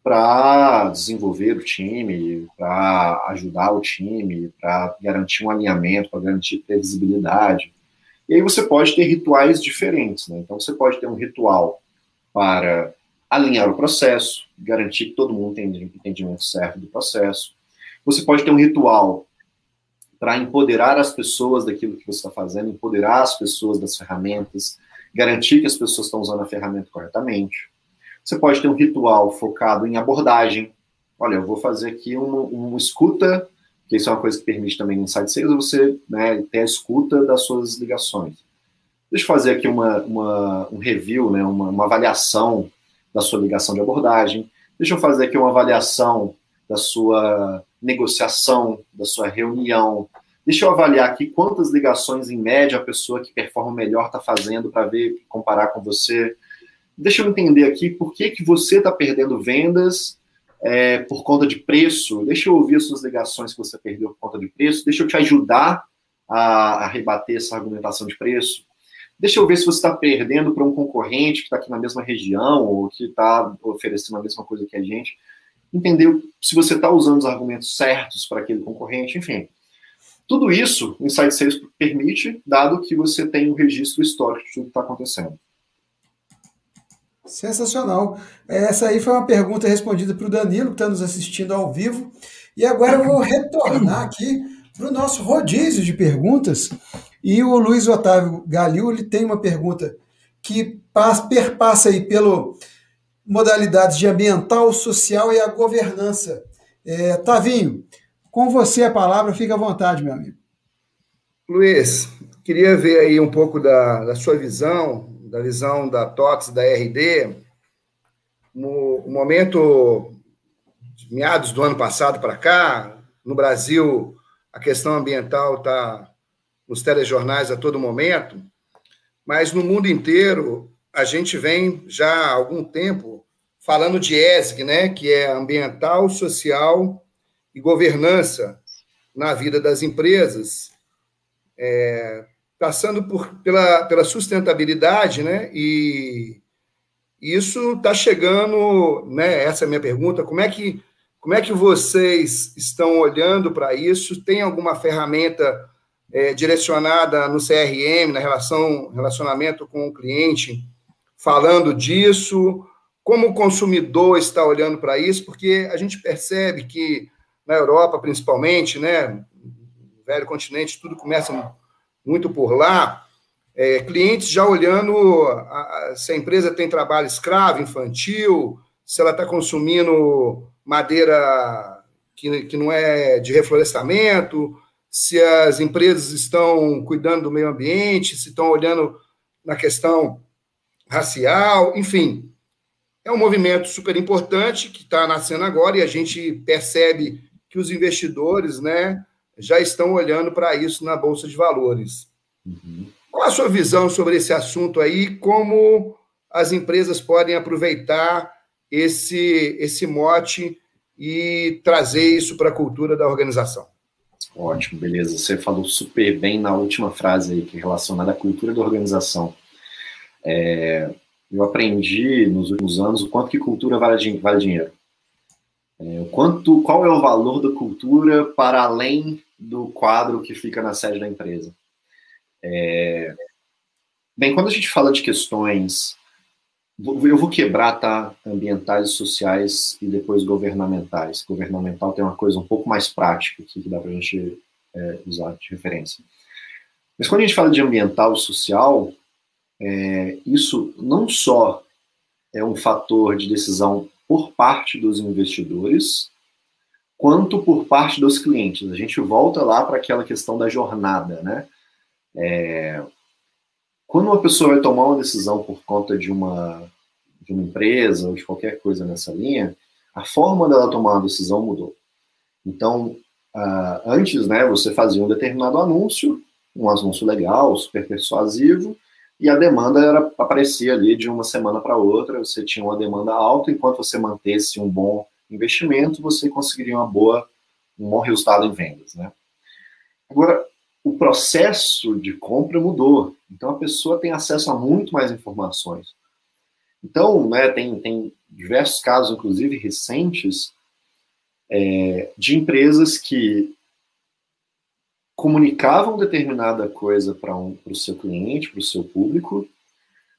para desenvolver o time, para ajudar o time, para garantir um alinhamento, para garantir previsibilidade. E aí você pode ter rituais diferentes. Né? Então, você pode ter um ritual para alinhar o processo, garantir que todo mundo tenha entendimento certo do processo. Você pode ter um ritual para empoderar as pessoas daquilo que você está fazendo, empoderar as pessoas das ferramentas, garantir que as pessoas estão usando a ferramenta corretamente. Você pode ter um ritual focado em abordagem. Olha, eu vou fazer aqui um escuta, que isso é uma coisa que permite também no Insight Sales, você né, a escuta das suas ligações. Deixa eu fazer aqui uma, uma um review, né, uma, uma avaliação da sua ligação de abordagem. Deixa eu fazer aqui uma avaliação da sua negociação, da sua reunião. Deixa eu avaliar aqui quantas ligações em média a pessoa que performa melhor está fazendo para ver, comparar com você. Deixa eu entender aqui por que, que você está perdendo vendas é, por conta de preço. Deixa eu ouvir as suas ligações que você perdeu por conta de preço. Deixa eu te ajudar a, a rebater essa argumentação de preço. Deixa eu ver se você está perdendo para um concorrente que está aqui na mesma região ou que está oferecendo a mesma coisa que a gente. Entender se você está usando os argumentos certos para aquele concorrente, enfim. Tudo isso o Insight Sales permite, dado que você tem um registro histórico de tudo que está acontecendo. Sensacional. Essa aí foi uma pergunta respondida para o Danilo, que está nos assistindo ao vivo. E agora eu vou retornar aqui para o nosso rodízio de perguntas. E o Luiz Otávio Galil ele tem uma pergunta que perpassa aí pelo modalidades de ambiental, social e a governança. É, Tavinho, com você a palavra, fica à vontade, meu amigo. Luiz, queria ver aí um pouco da, da sua visão, da visão da TOTS, da RD, no momento, meados do ano passado para cá, no Brasil, a questão ambiental está nos telejornais a todo momento, mas no mundo inteiro a gente vem já há algum tempo falando de ESG, né, que é ambiental, social e governança na vida das empresas, é, passando por, pela, pela sustentabilidade, né, e isso está chegando, né, essa é a minha pergunta, como é que como é que vocês estão olhando para isso? Tem alguma ferramenta é, direcionada no CRM, na relação, relacionamento com o cliente, falando disso, como o consumidor está olhando para isso, porque a gente percebe que na Europa, principalmente, né, velho continente, tudo começa muito por lá, é, clientes já olhando a, a, se a empresa tem trabalho escravo, infantil, se ela está consumindo madeira que, que não é de reflorestamento, se as empresas estão cuidando do meio ambiente, se estão olhando na questão racial, enfim. É um movimento super importante que está nascendo agora e a gente percebe que os investidores né, já estão olhando para isso na Bolsa de Valores. Uhum. Qual a sua visão sobre esse assunto aí? Como as empresas podem aproveitar esse, esse mote e trazer isso para a cultura da organização? Ótimo, beleza. Você falou super bem na última frase aí, que é relacionada à cultura da organização. É, eu aprendi nos últimos anos o quanto que cultura vale, vale dinheiro. É, o quanto, qual é o valor da cultura para além do quadro que fica na sede da empresa. É, bem, quando a gente fala de questões eu vou quebrar, tá? Ambientais, sociais e depois governamentais. Governamental tem uma coisa um pouco mais prática aqui que dá para a gente é, usar de referência. Mas quando a gente fala de ambiental social, é, isso não só é um fator de decisão por parte dos investidores, quanto por parte dos clientes. A gente volta lá para aquela questão da jornada, né? É, quando uma pessoa vai tomar uma decisão por conta de uma, de uma empresa ou de qualquer coisa nessa linha, a forma dela tomar uma decisão mudou. Então, uh, antes, né, você fazia um determinado anúncio, um anúncio legal, super persuasivo, e a demanda era, aparecia ali de uma semana para outra, você tinha uma demanda alta, enquanto você mantesse um bom investimento, você conseguiria uma boa, um bom resultado em vendas, né? Agora, o processo de compra mudou, então a pessoa tem acesso a muito mais informações. Então, né, tem, tem diversos casos, inclusive recentes, é, de empresas que comunicavam determinada coisa para um, o seu cliente, para o seu público,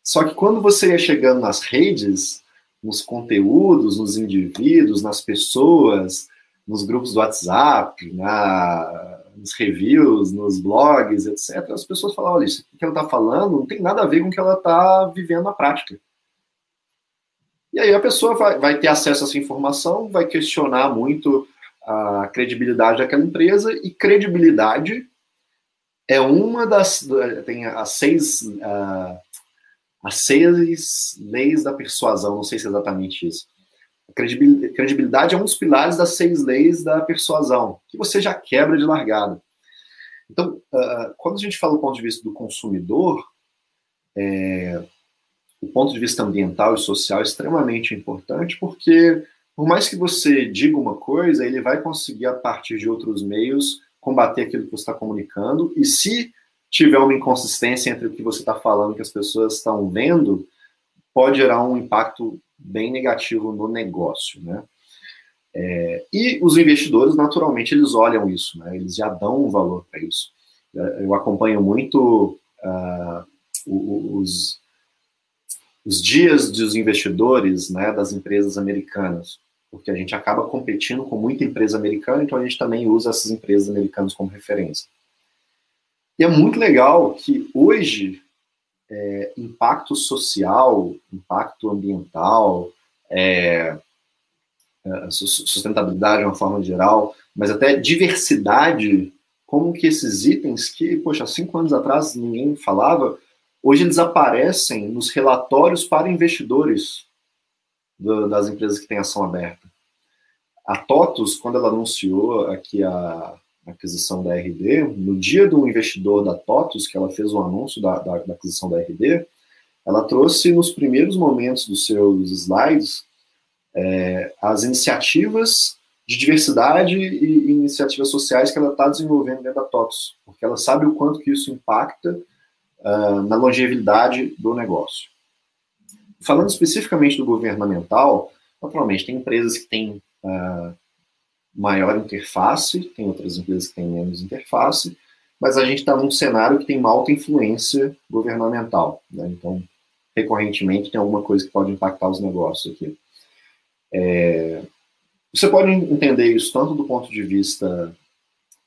só que quando você ia chegando nas redes, nos conteúdos, nos indivíduos, nas pessoas, nos grupos do WhatsApp, na, nos reviews, nos blogs, etc., as pessoas falavam, olha, isso que ela está falando não tem nada a ver com o que ela está vivendo na prática. E aí a pessoa vai, vai ter acesso a essa informação, vai questionar muito a credibilidade daquela empresa, e credibilidade é uma das. Tem as seis, uh, as seis leis da persuasão, não sei se é exatamente isso. A credibilidade é um dos pilares das seis leis da persuasão, que você já quebra de largada. Então, uh, quando a gente fala do ponto de vista do consumidor, é, o ponto de vista ambiental e social é extremamente importante, porque por mais que você diga uma coisa, ele vai conseguir, a partir de outros meios, combater aquilo que você está comunicando. E se tiver uma inconsistência entre o que você está falando e que as pessoas estão vendo, pode gerar um impacto bem negativo no negócio, né? É, e os investidores, naturalmente, eles olham isso, né? Eles já dão um valor para isso. Eu acompanho muito uh, os, os dias dos investidores, né, das empresas americanas porque a gente acaba competindo com muita empresa americana, então a gente também usa essas empresas americanas como referência. E é muito legal que hoje é, impacto social, impacto ambiental, é, é sustentabilidade de uma forma geral, mas até diversidade, como que esses itens que, poxa, cinco anos atrás ninguém falava, hoje eles aparecem nos relatórios para investidores do, das empresas que têm ação aberta. A TOTUS, quando ela anunciou aqui a aquisição da RD, no dia do investidor da TOTUS, que ela fez o anúncio da, da, da aquisição da RD, ela trouxe nos primeiros momentos dos seus slides é, as iniciativas de diversidade e iniciativas sociais que ela está desenvolvendo dentro da TOTUS, porque ela sabe o quanto que isso impacta uh, na longevidade do negócio. Falando especificamente do governamental, naturalmente, tem empresas que têm uh, maior interface, tem outras empresas que têm menos interface, mas a gente está num cenário que tem alta influência governamental. Né? Então, recorrentemente, tem alguma coisa que pode impactar os negócios aqui. É, você pode entender isso tanto do ponto de vista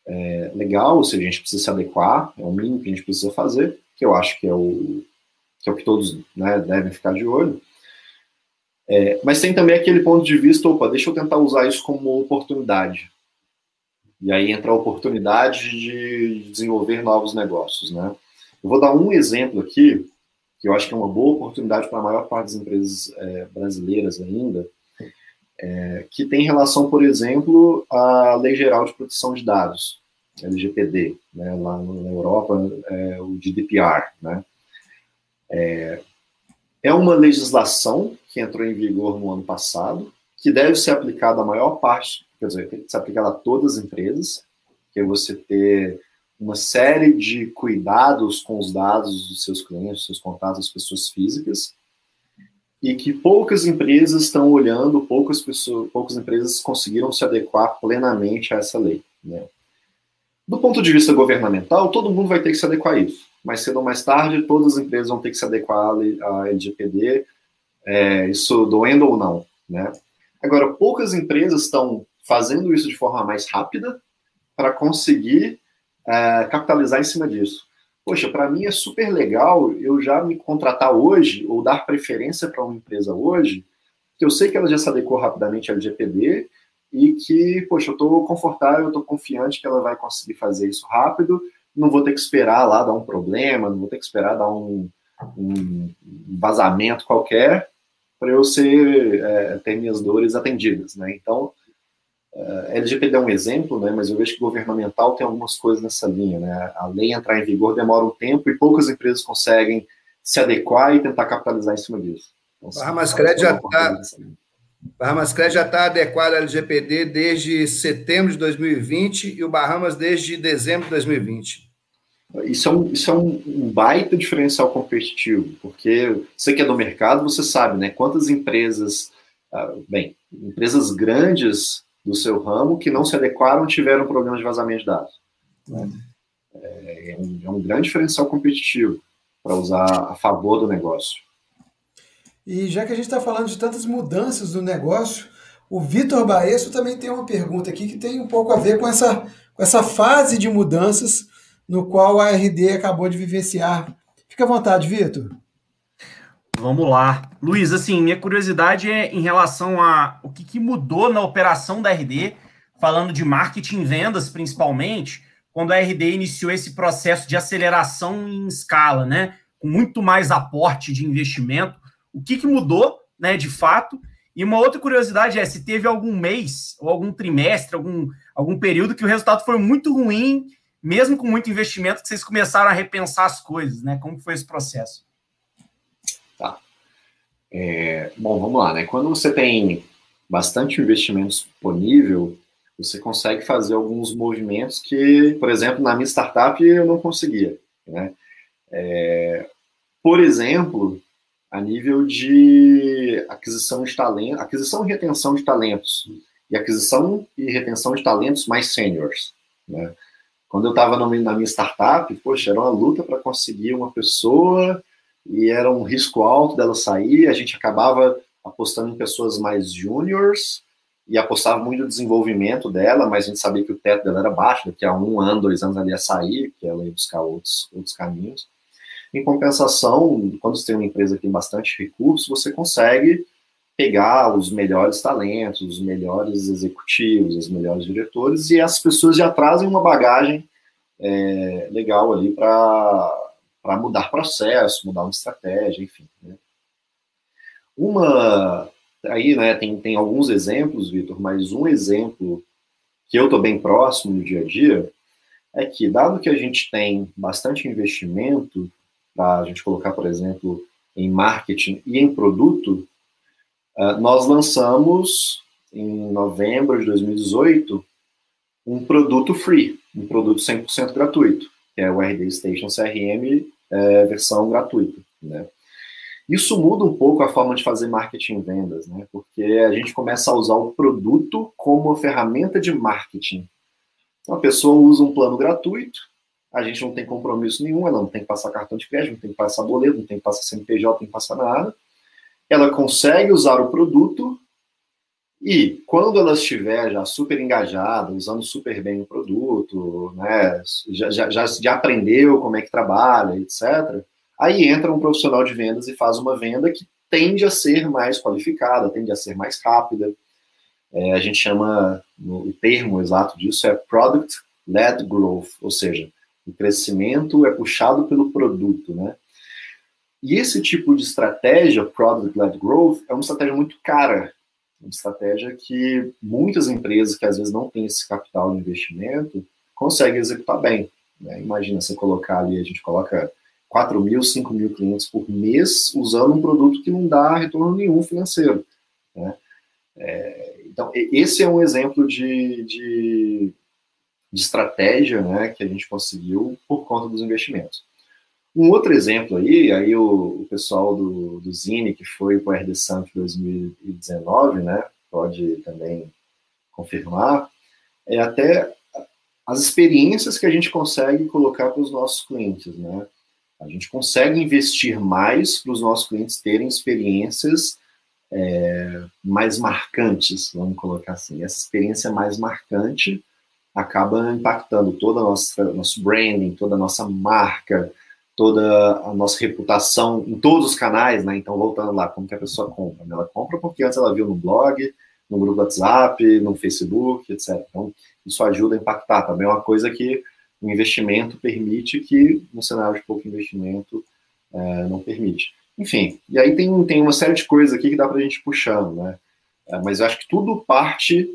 é, legal, ou seja, a gente precisa se adequar, é o mínimo que a gente precisa fazer, que eu acho que é o, que é o que todos né, devem ficar de olho. É, mas tem também aquele ponto de vista, opa, deixa eu tentar usar isso como oportunidade. E aí entra a oportunidade de desenvolver novos negócios, né? Eu vou dar um exemplo aqui, que eu acho que é uma boa oportunidade para a maior parte das empresas é, brasileiras ainda, é, que tem relação, por exemplo, à Lei Geral de Proteção de Dados, LGPD, né? lá na Europa, é, o GDPR, né? É, é uma legislação entrou em vigor no ano passado, que deve ser aplicada à maior parte, quer dizer, tem que ser aplicada a todas as empresas, que é você ter uma série de cuidados com os dados dos seus clientes, seus contatos, das pessoas físicas, e que poucas empresas estão olhando, poucas pessoas, poucas empresas conseguiram se adequar plenamente a essa lei. Né? Do ponto de vista governamental, todo mundo vai ter que se adequar a isso mais cedo ou mais tarde, todas as empresas vão ter que se adequar à LGPD, é, isso doendo ou não, né? Agora, poucas empresas estão fazendo isso de forma mais rápida para conseguir é, capitalizar em cima disso. Poxa, para mim é super legal eu já me contratar hoje ou dar preferência para uma empresa hoje, que eu sei que ela já se adequou rapidamente à LGPD e que, poxa, eu estou confortável, eu estou confiante que ela vai conseguir fazer isso rápido, não vou ter que esperar lá dar um problema, não vou ter que esperar dar um, um vazamento qualquer para eu ser, é, ter minhas dores atendidas, né? Então, Uh, LGPD é um exemplo, né, mas eu vejo que governamental tem algumas coisas nessa linha. Né? A lei entrar em vigor demora um tempo e poucas empresas conseguem se adequar e tentar capitalizar em cima disso. Então, já está Bahamas Cred já está adequado ao LGPD desde setembro de 2020 e o Bahamas desde dezembro de 2020. Isso é, um, isso é um, um baita diferencial competitivo, porque você que é do mercado, você sabe, né? Quantas empresas, uh, bem, empresas grandes do seu ramo que não se adequaram tiveram problemas de vazamento de dados. Né? É, um, é um grande diferencial competitivo para usar a favor do negócio. E já que a gente está falando de tantas mudanças do negócio, o Vitor Baesso também tem uma pergunta aqui que tem um pouco a ver com essa, com essa fase de mudanças no qual a RD acabou de vivenciar. Fica à vontade, Vitor. Vamos lá. Luiz, assim, minha curiosidade é em relação a o que, que mudou na operação da RD, falando de marketing e vendas principalmente, quando a RD iniciou esse processo de aceleração em escala, né? Com muito mais aporte de investimento. O que, que mudou, né, de fato? E uma outra curiosidade é se teve algum mês ou algum trimestre, algum, algum período que o resultado foi muito ruim, mesmo com muito investimento, que vocês começaram a repensar as coisas, né? Como foi esse processo? É, bom, vamos lá, né? Quando você tem bastante investimento disponível, você consegue fazer alguns movimentos que, por exemplo, na minha startup eu não conseguia, né? É, por exemplo, a nível de aquisição de talentos, aquisição e retenção de talentos, e aquisição e retenção de talentos mais seniors, né? Quando eu estava na minha startup, poxa, era uma luta para conseguir uma pessoa e era um risco alto dela sair. A gente acabava apostando em pessoas mais juniors e apostava muito no desenvolvimento dela, mas a gente sabia que o teto dela era baixo, daqui a um ano, dois anos ela ia sair, que ela ia buscar outros, outros caminhos. Em compensação, quando você tem uma empresa que tem bastante recursos, você consegue pegar os melhores talentos, os melhores executivos, os melhores diretores, e as pessoas já trazem uma bagagem é, legal ali para mudar processo, mudar uma estratégia, enfim. Né? Uma. Aí, né, tem, tem alguns exemplos, Vitor, mas um exemplo que eu estou bem próximo no dia a dia é que, dado que a gente tem bastante investimento, para a gente colocar, por exemplo, em marketing e em produto, uh, nós lançamos em novembro de 2018 um produto free, um produto 100% gratuito que é o RD Station CRM é, versão gratuita, né? Isso muda um pouco a forma de fazer marketing e vendas, né? Porque a gente começa a usar o produto como uma ferramenta de marketing. Então, a pessoa usa um plano gratuito, a gente não tem compromisso nenhum, ela não tem que passar cartão de crédito, não tem que passar boleto, não tem que passar CNPJ, não tem que passar nada. Ela consegue usar o produto e quando ela estiver já super engajada, usando super bem o produto, né, já, já, já aprendeu como é que trabalha, etc., aí entra um profissional de vendas e faz uma venda que tende a ser mais qualificada, tende a ser mais rápida. É, a gente chama, o termo exato disso é Product-Led Growth, ou seja, o crescimento é puxado pelo produto, né? E esse tipo de estratégia, Product-Led Growth, é uma estratégia muito cara uma estratégia que muitas empresas que às vezes não têm esse capital de investimento conseguem executar bem. Né? Imagina você colocar ali, a gente coloca 4 mil, 5 mil clientes por mês usando um produto que não dá retorno nenhum financeiro. Né? É, então, esse é um exemplo de, de, de estratégia né, que a gente conseguiu por conta dos investimentos. Um outro exemplo aí, aí o, o pessoal do, do Zine, que foi para o RD Summit 2019, né, pode também confirmar, é até as experiências que a gente consegue colocar para os nossos clientes, né? A gente consegue investir mais para os nossos clientes terem experiências é, mais marcantes, vamos colocar assim. Essa experiência mais marcante acaba impactando a nossa nosso branding, toda a nossa marca, toda a nossa reputação em todos os canais, né? Então, voltando lá, como que a pessoa compra? Ela compra porque antes ela viu no blog, no grupo do WhatsApp, no Facebook, etc. Então, isso ajuda a impactar. Também é uma coisa que o investimento permite que, no cenário de pouco investimento, é, não permite. Enfim, e aí tem, tem uma série de coisas aqui que dá para a gente puxando, né? É, mas eu acho que tudo parte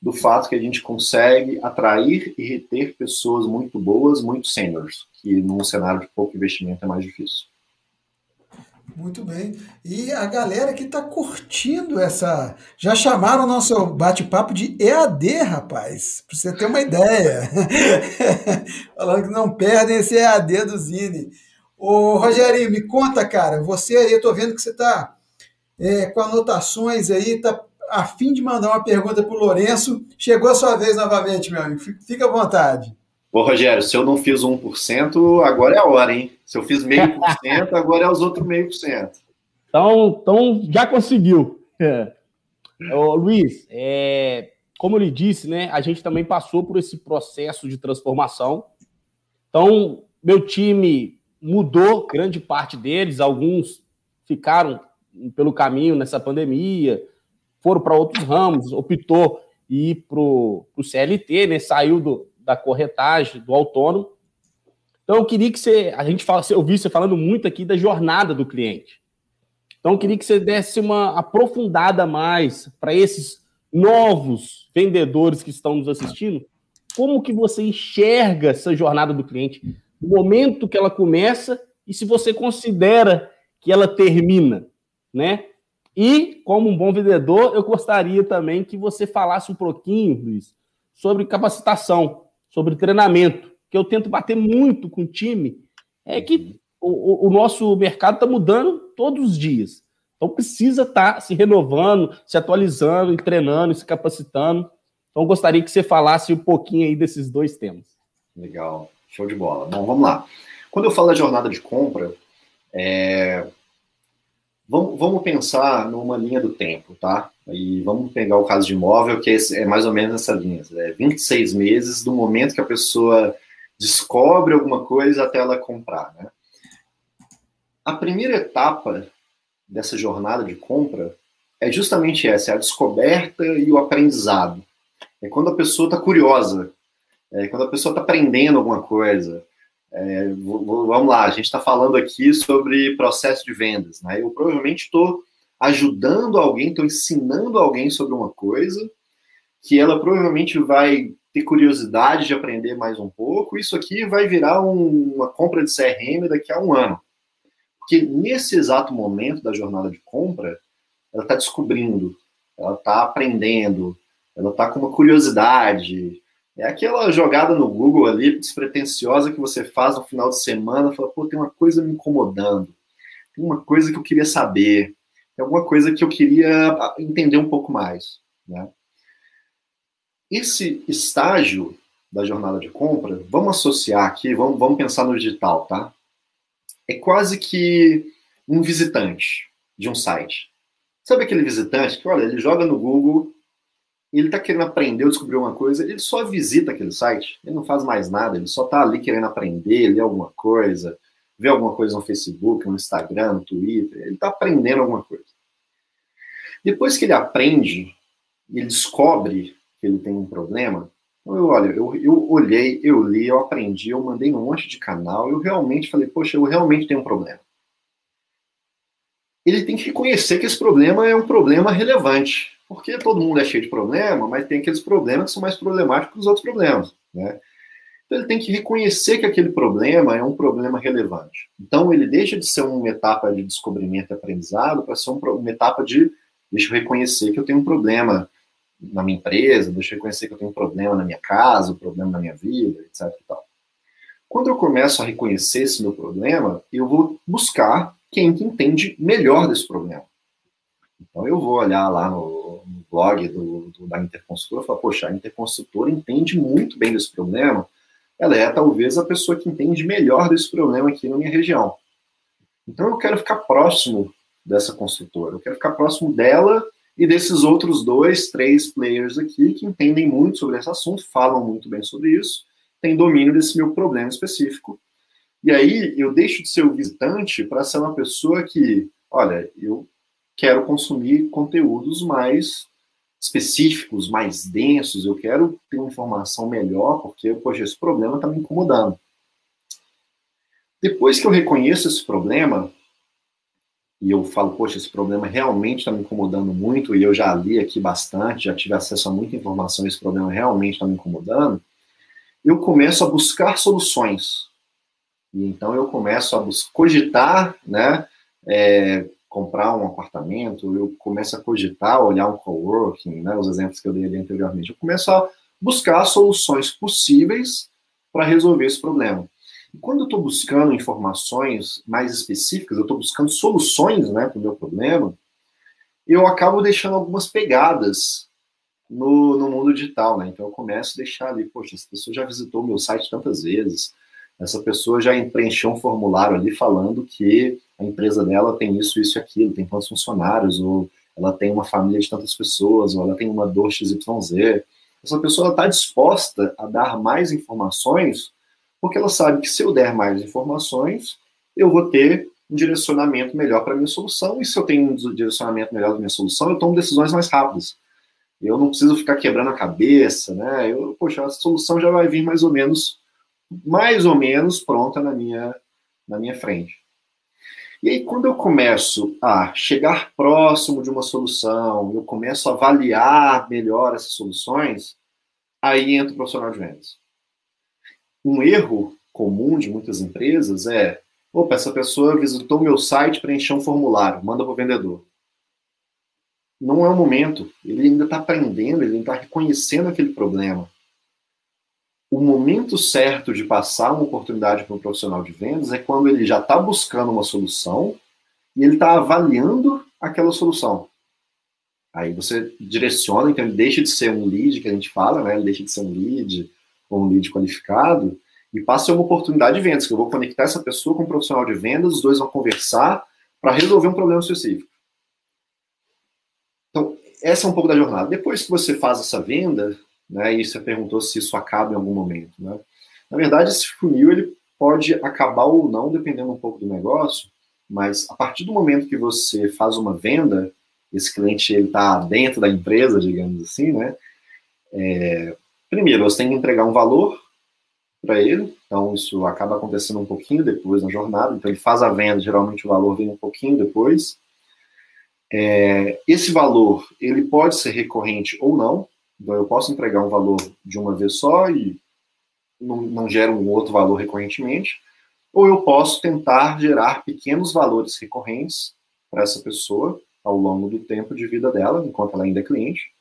do fato que a gente consegue atrair e reter pessoas muito boas, muito seniors, que num cenário de pouco investimento é mais difícil. Muito bem. E a galera que está curtindo essa. Já chamaram o nosso bate-papo de EAD, rapaz, para você ter uma ideia. *laughs* Falando que não perdem esse EAD do Zine. Ô, Rogerinho, me conta, cara, você aí, eu estou vendo que você está é, com anotações aí, está a fim de mandar uma pergunta para o Lourenço. Chegou a sua vez novamente, meu amigo. Fica à vontade. Ô, Rogério, se eu não fiz 1%, agora é a hora, hein? Se eu fiz meio por cento, agora é os outros meio por cento. Então, então, já conseguiu. É. Ô, Luiz, é, como eu lhe disse, né, a gente também passou por esse processo de transformação. Então, meu time mudou grande parte deles, alguns ficaram pelo caminho nessa pandemia, foram para outros ramos, optou ir para o CLT, né, saiu do, da corretagem, do autônomo. Então, eu queria que você. A gente fala, eu vi você falando muito aqui da jornada do cliente. Então, eu queria que você desse uma aprofundada mais para esses novos vendedores que estão nos assistindo. Como que você enxerga essa jornada do cliente, no momento que ela começa e se você considera que ela termina, né? E, como um bom vendedor, eu gostaria também que você falasse um pouquinho, Luiz, sobre capacitação sobre treinamento, que eu tento bater muito com o time, é que o, o nosso mercado está mudando todos os dias. Então precisa estar tá se renovando, se atualizando, treinando, se capacitando. Então gostaria que você falasse um pouquinho aí desses dois temas. Legal, show de bola. Bom, vamos lá. Quando eu falo da jornada de compra, é... vamos, vamos pensar numa linha do tempo, tá? E vamos pegar o caso de imóvel, que é mais ou menos essa linha. É 26 meses do momento que a pessoa descobre alguma coisa até ela comprar. Né? A primeira etapa dessa jornada de compra é justamente essa, é a descoberta e o aprendizado. É quando a pessoa está curiosa, é quando a pessoa está aprendendo alguma coisa. É, vamos lá, a gente está falando aqui sobre processo de vendas. Né? Eu provavelmente estou ajudando alguém, estou ensinando alguém sobre uma coisa que ela provavelmente vai ter curiosidade de aprender mais um pouco. Isso aqui vai virar um, uma compra de CRM daqui a um ano. Porque nesse exato momento da jornada de compra, ela está descobrindo, ela está aprendendo, ela está com uma curiosidade. É aquela jogada no Google ali, despretensiosa, que você faz no final de semana, fala, pô, tem uma coisa me incomodando, tem uma coisa que eu queria saber é alguma coisa que eu queria entender um pouco mais. Né? Esse estágio da jornada de compra, vamos associar aqui, vamos, vamos pensar no digital, tá? É quase que um visitante de um site. Sabe aquele visitante que, olha, ele joga no Google, ele está querendo aprender ou descobrir uma coisa, ele só visita aquele site, ele não faz mais nada, ele só está ali querendo aprender, ler alguma coisa, ver alguma coisa no Facebook, no Instagram, no Twitter, ele está aprendendo alguma coisa. Depois que ele aprende, ele descobre que ele tem um problema, então eu, olha, eu, eu olhei, eu li, eu aprendi, eu mandei um monte de canal, eu realmente falei, poxa, eu realmente tenho um problema. Ele tem que reconhecer que esse problema é um problema relevante, porque todo mundo é cheio de problema, mas tem aqueles problemas que são mais problemáticos que os outros problemas, né? Então ele tem que reconhecer que aquele problema é um problema relevante. Então ele deixa de ser uma etapa de descobrimento e aprendizado para ser uma etapa de deixa eu reconhecer que eu tenho um problema na minha empresa, deixa eu reconhecer que eu tenho um problema na minha casa, um problema na minha vida, etc. Quando eu começo a reconhecer esse meu problema, eu vou buscar quem que entende melhor desse problema. Então eu vou olhar lá no, no blog do, do, da Interconsultora falar, poxa, a Interconsultora entende muito bem desse problema, ela é talvez a pessoa que entende melhor desse problema aqui na minha região. Então eu quero ficar próximo dessa construtora, eu quero ficar próximo dela e desses outros dois, três players aqui que entendem muito sobre esse assunto, falam muito bem sobre isso, têm domínio desse meu problema específico. E aí eu deixo de ser o visitante para ser uma pessoa que, olha, eu quero consumir conteúdos mais específicos, mais densos, eu quero ter uma informação melhor, porque, poxa, esse problema está me incomodando. Depois que eu reconheço esse problema, e eu falo, poxa, esse problema realmente está me incomodando muito, e eu já li aqui bastante, já tive acesso a muita informação, esse problema realmente está me incomodando, eu começo a buscar soluções. E então eu começo a cogitar, né, é, comprar um apartamento, eu começo a cogitar, olhar um coworking, né, os exemplos que eu dei ali anteriormente, eu começo a buscar soluções possíveis para resolver esse problema. E quando eu estou buscando informações mais específicas, eu estou buscando soluções né, para o meu problema, eu acabo deixando algumas pegadas no, no mundo digital. Né? Então eu começo a deixar ali, poxa, essa pessoa já visitou o meu site tantas vezes, essa pessoa já preencheu um formulário ali falando que a empresa dela tem isso, isso e aquilo, tem quantos funcionários, ou ela tem uma família de tantas pessoas, ou ela tem uma dor XYZ. Essa pessoa está disposta a dar mais informações porque ela sabe que se eu der mais informações, eu vou ter um direcionamento melhor para a minha solução, e se eu tenho um direcionamento melhor da minha solução, eu tomo decisões mais rápidas. Eu não preciso ficar quebrando a cabeça, né? Eu, poxa, a solução já vai vir mais ou menos, mais ou menos pronta na minha, na minha frente. E aí, quando eu começo a chegar próximo de uma solução, eu começo a avaliar melhor essas soluções, aí entra o profissional de vendas um erro comum de muitas empresas é: opa, essa pessoa visitou meu site, preencheu um formulário, manda para o vendedor. Não é o momento. Ele ainda está aprendendo, ele está reconhecendo aquele problema. O momento certo de passar uma oportunidade para um profissional de vendas é quando ele já está buscando uma solução e ele está avaliando aquela solução. Aí você direciona, então ele deixa de ser um lead, que a gente fala, né? Ele deixa de ser um lead, ou um lead qualificado, e passa uma oportunidade de vendas, que eu vou conectar essa pessoa com um profissional de vendas, os dois vão conversar para resolver um problema específico. Então, essa é um pouco da jornada. Depois que você faz essa venda, né, e você perguntou se isso acaba em algum momento, né? Na verdade, esse funil ele pode acabar ou não, dependendo um pouco do negócio, mas a partir do momento que você faz uma venda, esse cliente está dentro da empresa, digamos assim, né? É, Primeiro, você tem que entregar um valor para ele, então isso acaba acontecendo um pouquinho depois na jornada, então ele faz a venda, geralmente o valor vem um pouquinho depois. É, esse valor, ele pode ser recorrente ou não, então eu posso entregar um valor de uma vez só e não, não gera um outro valor recorrentemente, ou eu posso tentar gerar pequenos valores recorrentes para essa pessoa ao longo do tempo de vida dela, enquanto ela ainda é cliente,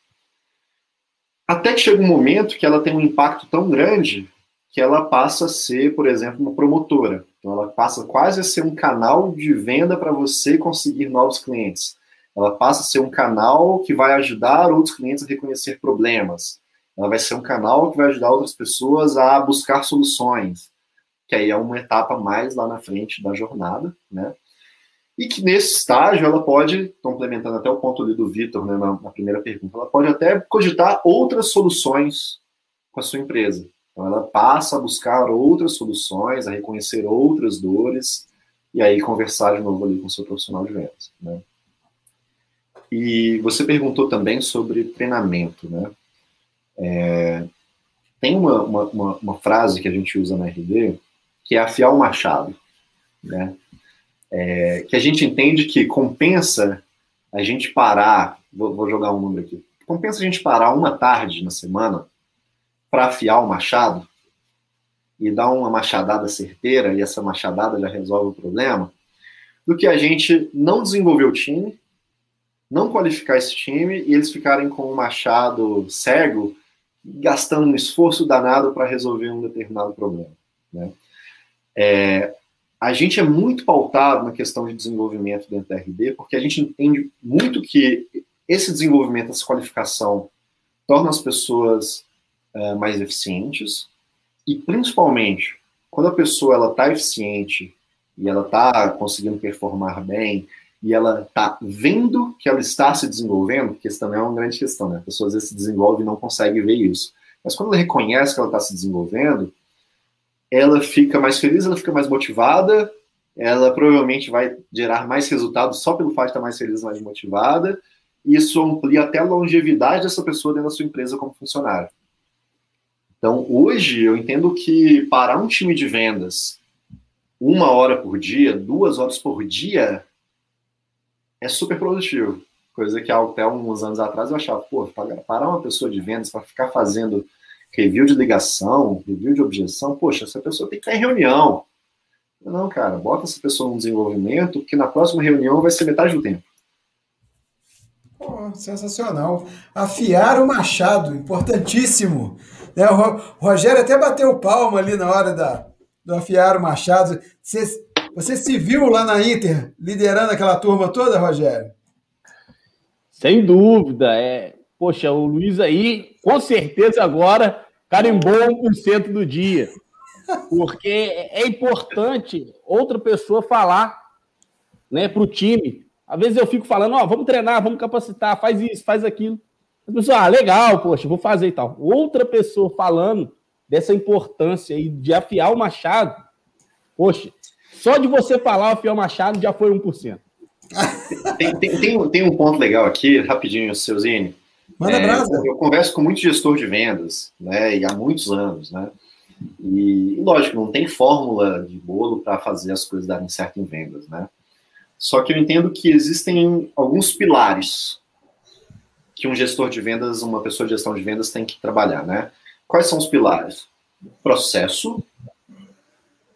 até que chega um momento que ela tem um impacto tão grande que ela passa a ser, por exemplo, uma promotora. Então, ela passa quase a ser um canal de venda para você conseguir novos clientes. Ela passa a ser um canal que vai ajudar outros clientes a reconhecer problemas. Ela vai ser um canal que vai ajudar outras pessoas a buscar soluções, que aí é uma etapa mais lá na frente da jornada, né? e que nesse estágio ela pode, complementando até o ponto ali do Vitor, né, na, na, primeira pergunta, ela pode até cogitar outras soluções com a sua empresa. Então ela passa a buscar outras soluções, a reconhecer outras dores e aí conversar de novo ali com o seu profissional de vendas. Né? E você perguntou também sobre treinamento, né? É, tem uma, uma, uma, frase que a gente usa na RD que é afiar o machado, né? é, que a gente entende que compensa a gente parar, vou, vou, jogar um número aqui, compensa a gente parar uma tarde na semana para afiar o machado e dar uma machadada certeira e essa machadada já resolve o problema, do que a gente não desenvolver o time, não qualificar esse time e eles ficarem com o machado cego, gastando um esforço danado para resolver um determinado problema. Né? É, a gente é muito pautado na questão de desenvolvimento dentro da RD, porque a gente entende muito que esse desenvolvimento, essa qualificação, torna as pessoas uh, mais eficientes e, principalmente, quando a pessoa ela está eficiente e ela está conseguindo performar bem e ela está vendo que ela está se desenvolvendo, porque isso também é uma grande questão, né? A pessoa às vezes se desenvolve e não consegue ver isso. Mas quando ela reconhece que ela está se desenvolvendo, ela fica mais feliz, ela fica mais motivada, ela provavelmente vai gerar mais resultados só pelo fato de estar mais feliz, mais motivada, isso amplia até a longevidade dessa pessoa dentro da sua empresa como funcionário. Então, hoje, eu entendo que para um time de vendas, uma hora por dia, duas horas por dia, é super produtivo. Coisa que até uns anos atrás eu achava, pô, parar uma pessoa de vendas para ficar fazendo review de ligação, review de objeção, poxa, essa pessoa tem que estar em reunião. Não, cara, bota essa pessoa no desenvolvimento, que na próxima reunião vai ser metade do tempo. Pô, sensacional. Afiar o machado, importantíssimo. Né? O Rogério até bateu palma ali na hora da, do afiar o machado. Você se viu lá na Inter liderando aquela turma toda, Rogério? Sem dúvida. É, poxa, o Luiz aí, com certeza agora, carimbou 1% do dia. Porque é importante outra pessoa falar né, para o time. Às vezes eu fico falando, ó, vamos treinar, vamos capacitar, faz isso, faz aquilo. A pessoa, ah, legal, poxa, vou fazer e tal. Outra pessoa falando dessa importância aí de afiar o machado, poxa, só de você falar o machado já foi 1%. tem, tem, tem, tem um ponto legal aqui, rapidinho, seu Zine. Manda é, brasa. Eu converso com muito gestor de vendas, né, e há muitos anos, né? E, lógico, não tem fórmula de bolo para fazer as coisas darem certo em vendas, né? Só que eu entendo que existem alguns pilares que um gestor de vendas, uma pessoa de gestão de vendas tem que trabalhar, né? Quais são os pilares? Processo,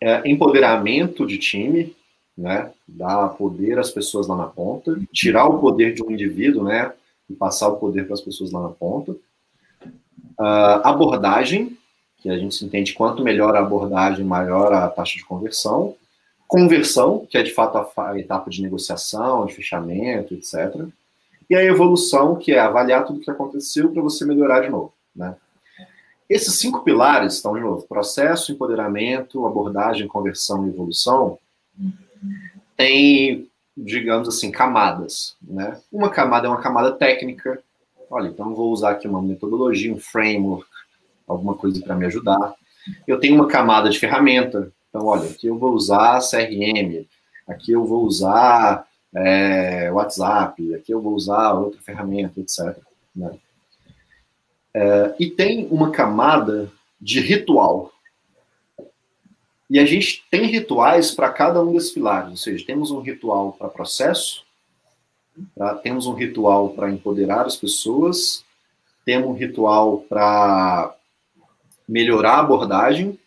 é, empoderamento de time, né? Dar poder às pessoas lá na ponta, tirar o poder de um indivíduo, né? E passar o poder para as pessoas lá na ponta. Uh, abordagem, que a gente entende quanto melhor a abordagem, maior a taxa de conversão. Conversão, que é de fato a etapa de negociação, de fechamento, etc. E a evolução, que é avaliar tudo o que aconteceu para você melhorar de novo. Né? Esses cinco pilares estão, de novo, processo, empoderamento, abordagem, conversão e evolução, tem, digamos assim, camadas. Né? Uma camada é uma camada técnica. Olha, então vou usar aqui uma metodologia, um framework, alguma coisa para me ajudar. Eu tenho uma camada de ferramenta. Então, olha, aqui eu vou usar CRM, aqui eu vou usar é, WhatsApp, aqui eu vou usar outra ferramenta, etc. Né? É, e tem uma camada de ritual. E a gente tem rituais para cada um desses pilares, ou seja, temos um ritual para processo, tá? temos um ritual para empoderar as pessoas, temos um ritual para melhorar a abordagem,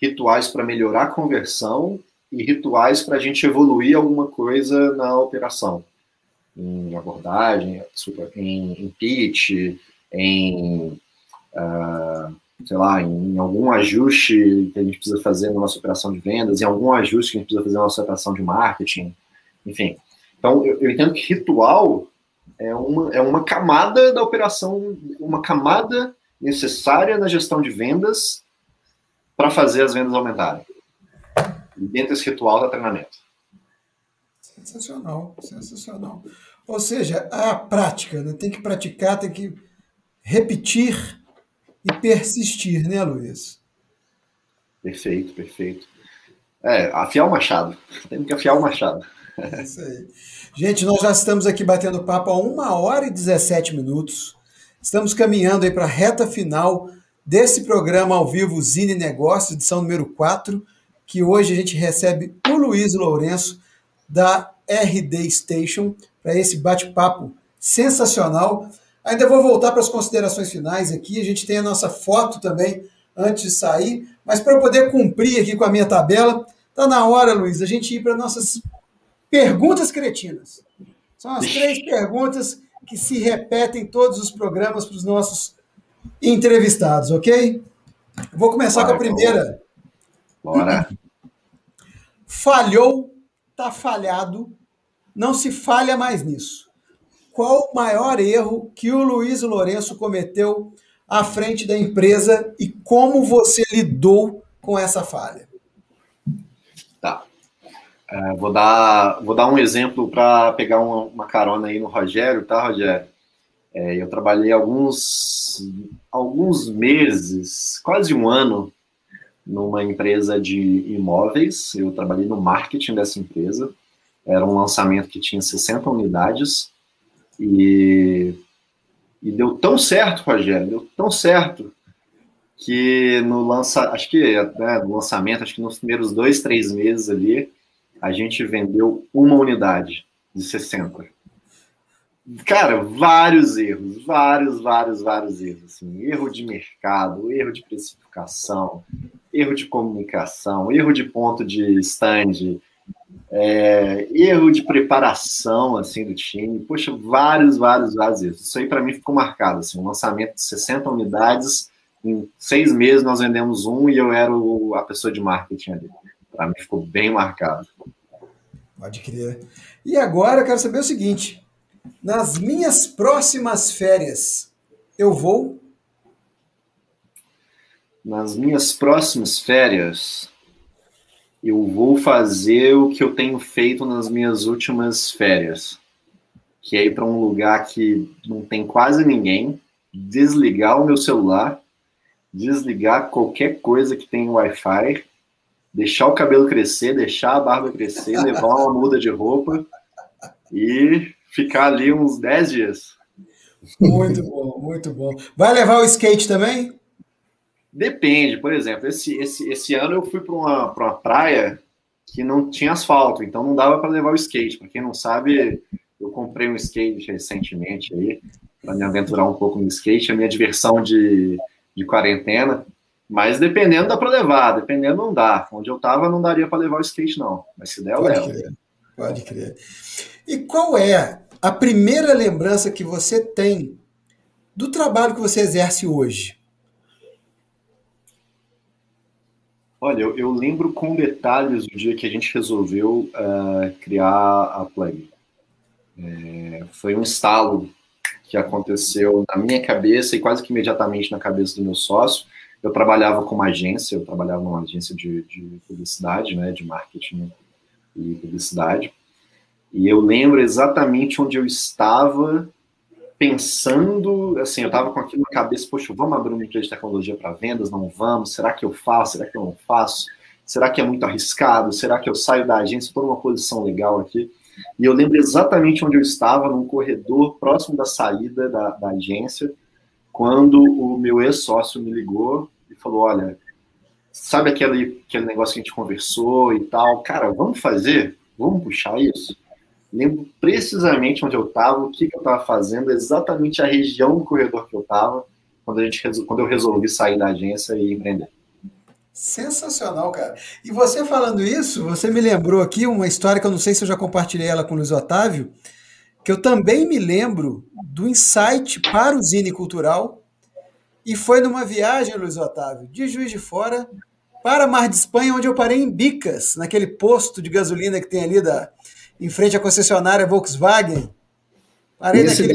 rituais para melhorar a conversão e rituais para a gente evoluir alguma coisa na operação. Em abordagem, em, pitch, em, uh, sei lá, em algum ajuste que a gente precisa fazer na nossa operação de vendas, em algum ajuste que a gente precisa fazer na nossa operação de marketing, enfim. Então, eu, eu entendo que ritual é uma, é uma camada da operação, uma camada necessária na gestão de vendas para fazer as vendas aumentarem. E dentro desse ritual da treinamento. Sensacional, sensacional. Ou seja, a prática, né? tem que praticar, tem que repetir e persistir, né, Luiz? Perfeito, perfeito. É, afiar o machado. Temos que afiar o machado. É isso aí. Gente, nós já estamos aqui batendo papo há uma hora e 17 minutos. Estamos caminhando aí para a reta final desse programa ao vivo Zine Negócios, edição número 4, que hoje a gente recebe o Luiz Lourenço, da RD Station, para esse bate-papo sensacional. Ainda vou voltar para as considerações finais aqui, a gente tem a nossa foto também antes de sair, mas para eu poder cumprir aqui com a minha tabela, está na hora, Luiz, a gente ir para nossas perguntas cretinas. São as três perguntas que se repetem em todos os programas para os nossos entrevistados, ok? Vou começar Bora, com a primeira. Bora. Falhou, tá falhado, não se falha mais nisso. Qual o maior erro que o Luiz Lourenço cometeu à frente da empresa e como você lidou com essa falha? Tá. É, vou, dar, vou dar um exemplo para pegar uma, uma, carona aí no Rogério, tá, Rogério? É, eu trabalhei alguns, alguns meses, quase um ano, numa empresa de imóveis. Eu trabalhei no marketing dessa empresa. Era um lançamento que tinha 60 unidades. E, e deu tão certo, Rogério, deu tão certo que no lança, acho que né, no lançamento, acho que nos primeiros dois, três meses ali, a gente vendeu uma unidade de 60. Cara, vários erros, vários, vários, vários erros. Assim, erro de mercado, erro de precificação, erro de comunicação, erro de ponto de stand, é, erro de preparação assim do time. Poxa, vários, vários, vários erros. Isso aí para mim ficou marcado. Assim, um lançamento de 60 unidades, em seis meses nós vendemos um e eu era o, a pessoa de marketing ali. Para mim ficou bem marcado. Pode crer. E agora eu quero saber o seguinte: nas minhas próximas férias, eu vou. Nas minhas próximas férias, eu vou fazer o que eu tenho feito nas minhas últimas férias, que é ir para um lugar que não tem quase ninguém, desligar o meu celular, desligar qualquer coisa que tenha Wi-Fi, deixar o cabelo crescer, deixar a barba crescer, levar uma muda de roupa e ficar ali uns 10 dias. Muito bom, muito bom. Vai levar o skate também? Depende, por exemplo, esse, esse, esse ano eu fui para uma, uma praia que não tinha asfalto, então não dava para levar o skate. Para quem não sabe, eu comprei um skate recentemente aí, para me aventurar um pouco no skate, a minha diversão de, de quarentena. Mas dependendo dá para levar, dependendo não dá. Onde eu estava não daria para levar o skate, não. Mas se der, eu levo. Crer, pode crer. E qual é a primeira lembrança que você tem do trabalho que você exerce hoje? Olha, eu, eu lembro com detalhes o dia que a gente resolveu uh, criar a Play. É, foi um estalo que aconteceu na minha cabeça e quase que imediatamente na cabeça do meu sócio. Eu trabalhava com uma agência, eu trabalhava numa agência de, de publicidade, né, de marketing e publicidade. E eu lembro exatamente onde eu estava pensando, assim, eu estava com aquilo na cabeça, poxa, vamos abrir uma empresa de tecnologia para vendas? Não vamos? Será que eu faço? Será que eu não faço? Será que é muito arriscado? Será que eu saio da agência? Estou numa posição legal aqui. E eu lembro exatamente onde eu estava, num corredor próximo da saída da, da agência, quando o meu ex-sócio me ligou e falou: Olha, sabe aquele, aquele negócio que a gente conversou e tal? Cara, vamos fazer? Vamos puxar isso? Lembro precisamente onde eu estava, o que, que eu estava fazendo, exatamente a região do corredor que eu estava, quando, a gente, quando eu resolvi sair da agência e empreender. Sensacional, cara. E você falando isso, você me lembrou aqui uma história que eu não sei se eu já compartilhei ela com o Luiz Otávio, que eu também me lembro do insight para o Zine Cultural, e foi numa viagem, Luiz Otávio, de Juiz de Fora para Mar de Espanha, onde eu parei em Bicas, naquele posto de gasolina que tem ali da, em frente à concessionária Volkswagen. Parei naquele.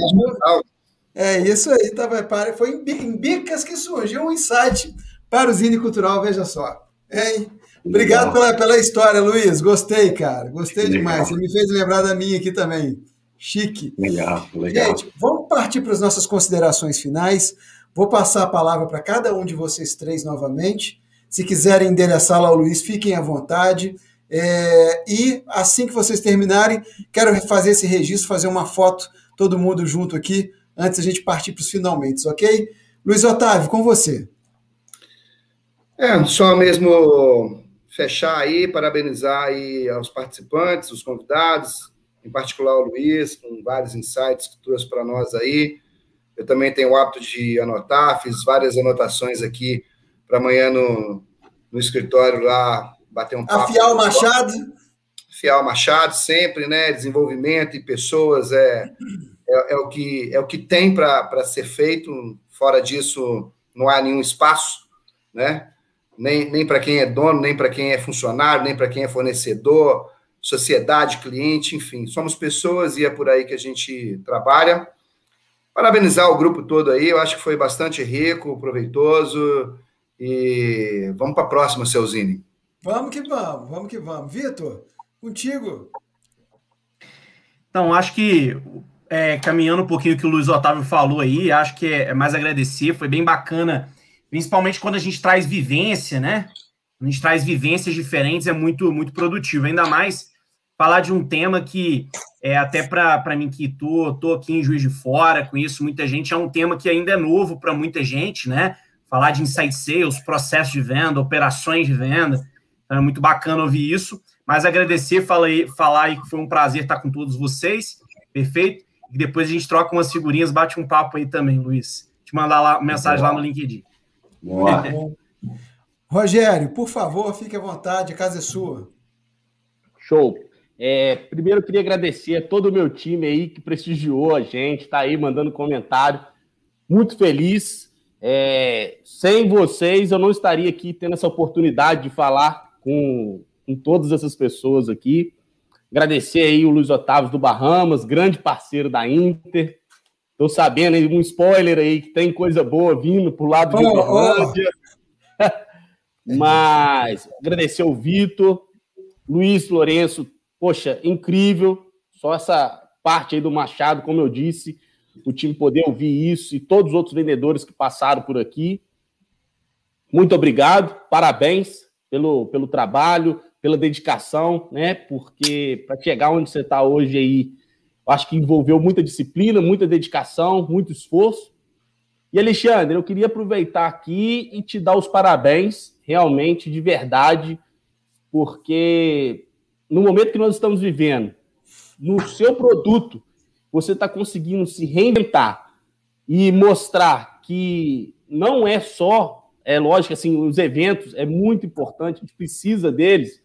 É isso aí, tava, foi em Bicas que surgiu um insight para o Zine Cultural, veja só. Hein? Obrigado pela, pela história, Luiz. Gostei, cara. Gostei legal. demais. Você me fez lembrar da minha aqui também. Chique. Legal, legal. Gente, vamos partir para as nossas considerações finais. Vou passar a palavra para cada um de vocês três novamente. Se quiserem endereçá-la ao Luiz, fiquem à vontade. É, e assim que vocês terminarem, quero fazer esse registro, fazer uma foto, todo mundo junto aqui, antes a gente partir para os finalmente, ok? Luiz Otávio, com você. É, só mesmo fechar aí, parabenizar aí aos participantes, os convidados, em particular o Luiz, com vários insights que trouxe para nós aí. Eu também tenho o hábito de anotar, fiz várias anotações aqui para amanhã no, no escritório lá bater um papo. Afiar o Machado. Afiar o Machado, sempre, né? Desenvolvimento e pessoas é, é, é o, que, é o que tem para ser feito. Fora disso, não há nenhum espaço, né? Nem, nem para quem é dono, nem para quem é funcionário, nem para quem é fornecedor, sociedade, cliente, enfim. Somos pessoas e é por aí que a gente trabalha. Parabenizar o grupo todo aí, eu acho que foi bastante rico, proveitoso. E vamos para a próxima, Celzine. Vamos que vamos, vamos que vamos. Vitor, contigo. Então, acho que é, caminhando um pouquinho o que o Luiz Otávio falou aí, acho que é, é mais agradecer, foi bem bacana, principalmente quando a gente traz vivência, né? A gente traz vivências diferentes, é muito, muito produtivo, ainda mais falar de um tema que é até para mim que tô, tô aqui em Juiz de Fora, conheço muita gente, é um tema que ainda é novo para muita gente, né? Falar de insight sales, processos de venda, operações de venda. Então é muito bacana ouvir isso. Mas agradecer, falar aí, falar aí que foi um prazer estar com todos vocês. Perfeito? E depois a gente troca umas figurinhas, bate um papo aí também, Luiz. Te mandar lá uma mensagem lá no LinkedIn. Boa. *laughs* Rogério, por favor, fique à vontade, a casa é sua. Show. É, primeiro, eu queria agradecer a todo o meu time aí que prestigiou a gente, está aí mandando comentário. Muito feliz. É, sem vocês, eu não estaria aqui tendo essa oportunidade de falar com, com todas essas pessoas aqui. Agradecer aí o Luiz Otávio do Bahamas, grande parceiro da Inter. Estou sabendo aí, um spoiler aí, que tem coisa boa vindo pro lado de Uberlândia. Oh, *laughs* oh. Mas agradecer o Vitor, Luiz Lourenço, poxa, incrível. Só essa parte aí do Machado, como eu disse, o time poder ouvir isso e todos os outros vendedores que passaram por aqui. Muito obrigado, parabéns pelo, pelo trabalho, pela dedicação, né? Porque para chegar onde você está hoje aí, acho que envolveu muita disciplina, muita dedicação, muito esforço. E Alexandre, eu queria aproveitar aqui e te dar os parabéns, realmente, de verdade, porque no momento que nós estamos vivendo, no seu produto, você está conseguindo se reinventar e mostrar que não é só, é lógico, assim, os eventos é muito importante, a gente precisa deles,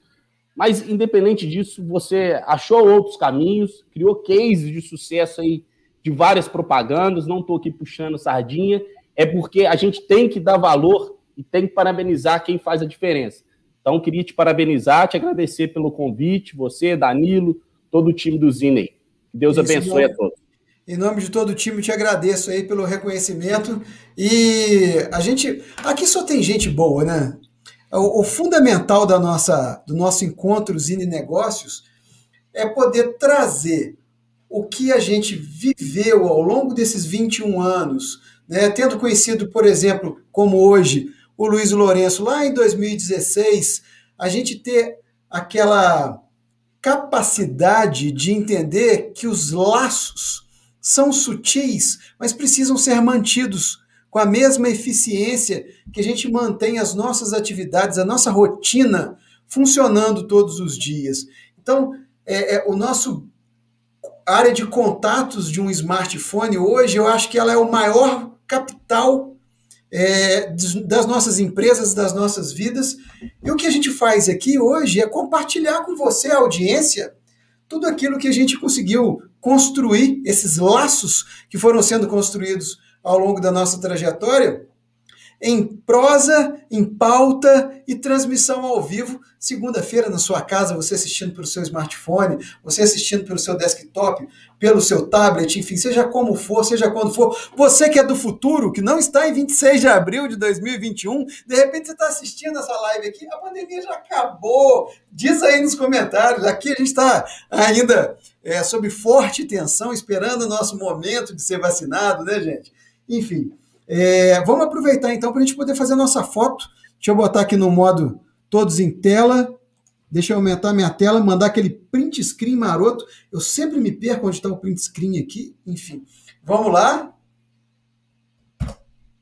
mas independente disso, você achou outros caminhos, criou cases de sucesso aí de várias propagandas, não estou aqui puxando sardinha, é porque a gente tem que dar valor e tem que parabenizar quem faz a diferença. Então, queria te parabenizar, te agradecer pelo convite, você, Danilo, todo o time do Zinei. Deus Isso, abençoe a todos. Em nome de todo o time, te agradeço aí pelo reconhecimento. E a gente. Aqui só tem gente boa, né? O, o fundamental da nossa, do nosso encontro Zine Negócios é poder trazer o que a gente viveu ao longo desses 21 anos, né? tendo conhecido, por exemplo, como hoje, o Luiz Lourenço lá em 2016, a gente ter aquela capacidade de entender que os laços são sutis, mas precisam ser mantidos com a mesma eficiência que a gente mantém as nossas atividades, a nossa rotina funcionando todos os dias. Então, é, é, o nosso área de contatos de um smartphone hoje, eu acho que ela é o maior capital é, das nossas empresas, das nossas vidas. E o que a gente faz aqui hoje é compartilhar com você, a audiência, tudo aquilo que a gente conseguiu construir, esses laços que foram sendo construídos ao longo da nossa trajetória, em prosa, em pauta e transmissão ao vivo, segunda-feira na sua casa, você assistindo pelo seu smartphone, você assistindo pelo seu desktop, pelo seu tablet, enfim, seja como for, seja quando for. Você que é do futuro, que não está em 26 de abril de 2021, de repente você está assistindo essa live aqui, a pandemia já acabou. Diz aí nos comentários. Aqui a gente está ainda é, sob forte tensão, esperando o nosso momento de ser vacinado, né, gente? Enfim. É, vamos aproveitar então para a gente poder fazer a nossa foto. Deixa eu botar aqui no modo todos em tela. Deixa eu aumentar minha tela, mandar aquele print screen maroto. Eu sempre me perco onde está o print screen aqui. Enfim, vamos lá.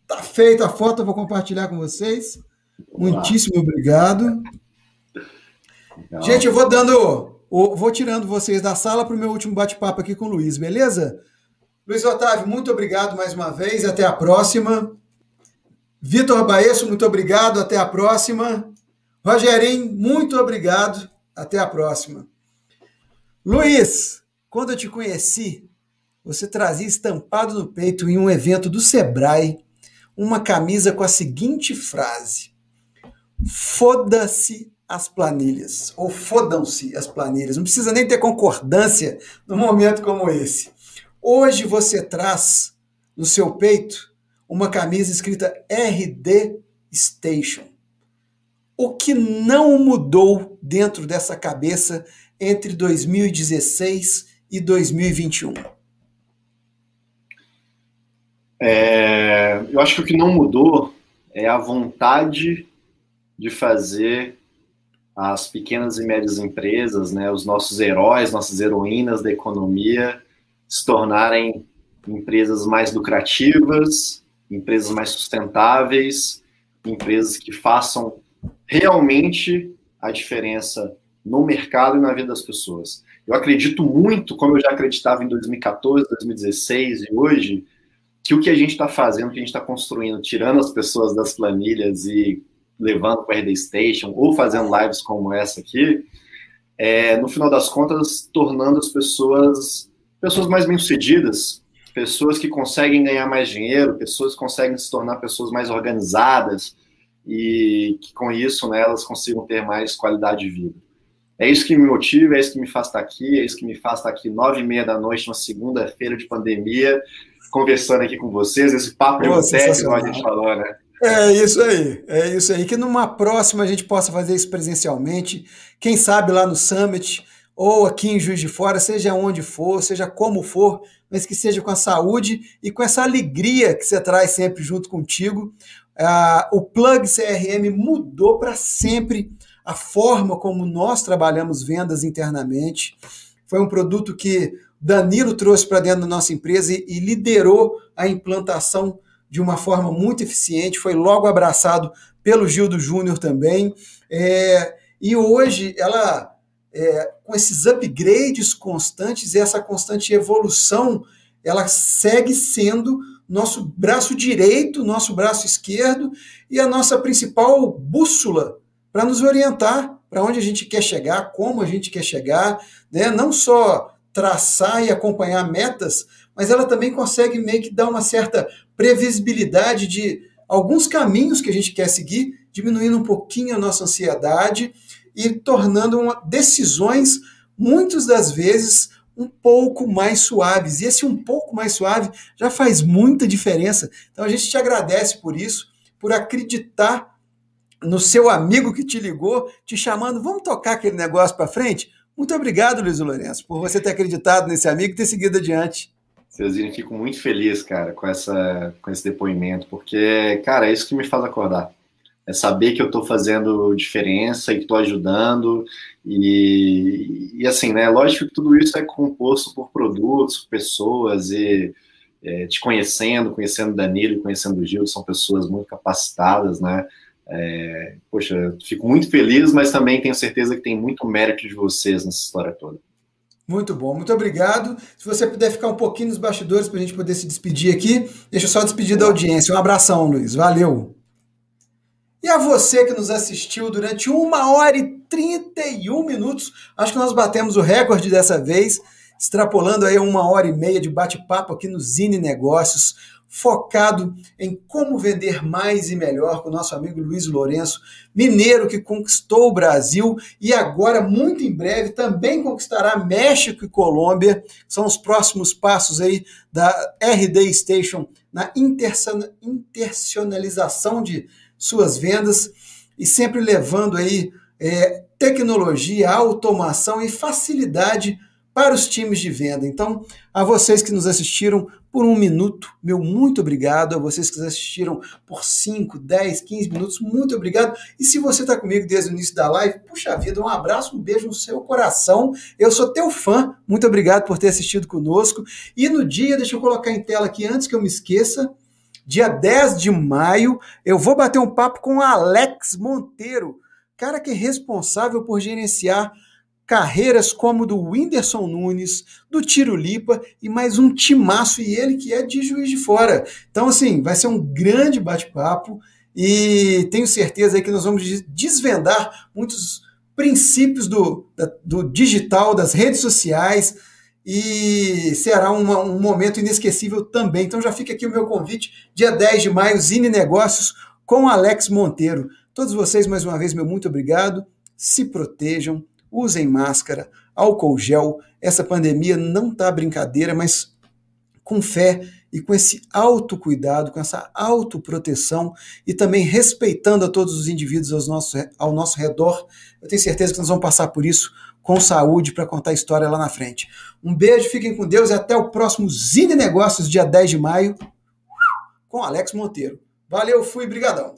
Tá feita a foto, eu vou compartilhar com vocês. Muitíssimo obrigado. Legal. Gente, eu vou dando, vou tirando vocês da sala para o meu último bate-papo aqui com o Luiz, beleza? Luiz Otávio, muito obrigado mais uma vez, até a próxima. Vitor Baesso, muito obrigado, até a próxima. Rogerinho, muito obrigado, até a próxima. Luiz, quando eu te conheci, você trazia estampado no peito em um evento do Sebrae uma camisa com a seguinte frase: Foda-se as planilhas, ou fodam-se as planilhas. Não precisa nem ter concordância num momento como esse. Hoje você traz no seu peito uma camisa escrita RD Station. O que não mudou dentro dessa cabeça entre 2016 e 2021? É, eu acho que o que não mudou é a vontade de fazer as pequenas e médias empresas, né, os nossos heróis, nossas heroínas da economia, se tornarem empresas mais lucrativas, empresas mais sustentáveis, empresas que façam realmente a diferença no mercado e na vida das pessoas. Eu acredito muito, como eu já acreditava em 2014, 2016 e hoje, que o que a gente está fazendo, o que a gente está construindo, tirando as pessoas das planilhas e levando para a RD Station ou fazendo lives como essa aqui, é, no final das contas, tornando as pessoas pessoas mais bem-sucedidas, pessoas que conseguem ganhar mais dinheiro, pessoas que conseguem se tornar pessoas mais organizadas e que com isso né, elas consigam ter mais qualidade de vida. É isso que me motiva, é isso que me faz estar aqui, é isso que me faz estar aqui nove e meia da noite, uma segunda-feira de pandemia, conversando aqui com vocês, esse papo boteco, como a gente falou, né? É isso aí, é isso aí. Que numa próxima a gente possa fazer isso presencialmente, quem sabe lá no Summit, ou aqui em Juiz de Fora, seja onde for, seja como for, mas que seja com a saúde e com essa alegria que você traz sempre junto contigo. Ah, o Plug CRM mudou para sempre a forma como nós trabalhamos vendas internamente. Foi um produto que Danilo trouxe para dentro da nossa empresa e, e liderou a implantação de uma forma muito eficiente, foi logo abraçado pelo Gildo Júnior também. É, e hoje ela, é, com esses upgrades constantes e essa constante evolução, ela segue sendo nosso braço direito, nosso braço esquerdo e a nossa principal bússola para nos orientar para onde a gente quer chegar, como a gente quer chegar, né? não só traçar e acompanhar metas, mas ela também consegue meio que dar uma certa previsibilidade de alguns caminhos que a gente quer seguir, diminuindo um pouquinho a nossa ansiedade e tornando uma, decisões, muitas das vezes, um pouco mais suaves. E esse um pouco mais suave já faz muita diferença. Então a gente te agradece por isso, por acreditar no seu amigo que te ligou, te chamando, vamos tocar aquele negócio para frente? Muito obrigado, Luiz Lourenço, por você ter acreditado nesse amigo e ter seguido adiante. Ceuzinho, fico muito feliz, cara, com, essa, com esse depoimento, porque, cara, é isso que me faz acordar. É saber que eu estou fazendo diferença e que estou ajudando. E, e, assim, né? Lógico que tudo isso é composto por produtos, pessoas e é, te conhecendo, conhecendo Danilo, conhecendo o Gil, são pessoas muito capacitadas, né? É, poxa, fico muito feliz, mas também tenho certeza que tem muito mérito de vocês nessa história toda. Muito bom, muito obrigado. Se você puder ficar um pouquinho nos bastidores para a gente poder se despedir aqui, deixa eu só despedir da audiência. Um abração, Luiz. Valeu. E a você que nos assistiu durante uma hora e 31 minutos, acho que nós batemos o recorde dessa vez, extrapolando aí uma hora e meia de bate-papo aqui no Zine Negócios focado em como vender mais e melhor com o nosso amigo Luiz Lourenço, mineiro que conquistou o Brasil e agora, muito em breve, também conquistará México e Colômbia. São os próximos passos aí da RD Station na internacionalização de suas vendas e sempre levando aí é, tecnologia, automação e facilidade para os times de venda. Então, a vocês que nos assistiram por um minuto, meu muito obrigado. A vocês que nos assistiram por 5, 10, 15 minutos, muito obrigado. E se você está comigo desde o início da live, puxa vida, um abraço, um beijo no seu coração. Eu sou teu fã, muito obrigado por ter assistido conosco. E no dia, deixa eu colocar em tela aqui antes que eu me esqueça, dia 10 de maio, eu vou bater um papo com Alex Monteiro, cara que é responsável por gerenciar carreiras como do Whindersson Nunes, do Tiro Lipa e mais um timaço, e ele que é de Juiz de Fora. Então, assim, vai ser um grande bate-papo e tenho certeza que nós vamos desvendar muitos princípios do, do digital, das redes sociais, e será uma, um momento inesquecível também. Então já fica aqui o meu convite, dia 10 de maio, Zine Negócios com Alex Monteiro. Todos vocês, mais uma vez, meu muito obrigado. Se protejam, usem máscara, álcool gel. Essa pandemia não está brincadeira, mas com fé e com esse autocuidado, com essa autoproteção e também respeitando a todos os indivíduos ao nosso, ao nosso redor, eu tenho certeza que nós vamos passar por isso com saúde para contar a história lá na frente. Um beijo, fiquem com Deus e até o próximo Zine Negócios, dia 10 de maio, com Alex Monteiro. Valeu, fui, brigadão.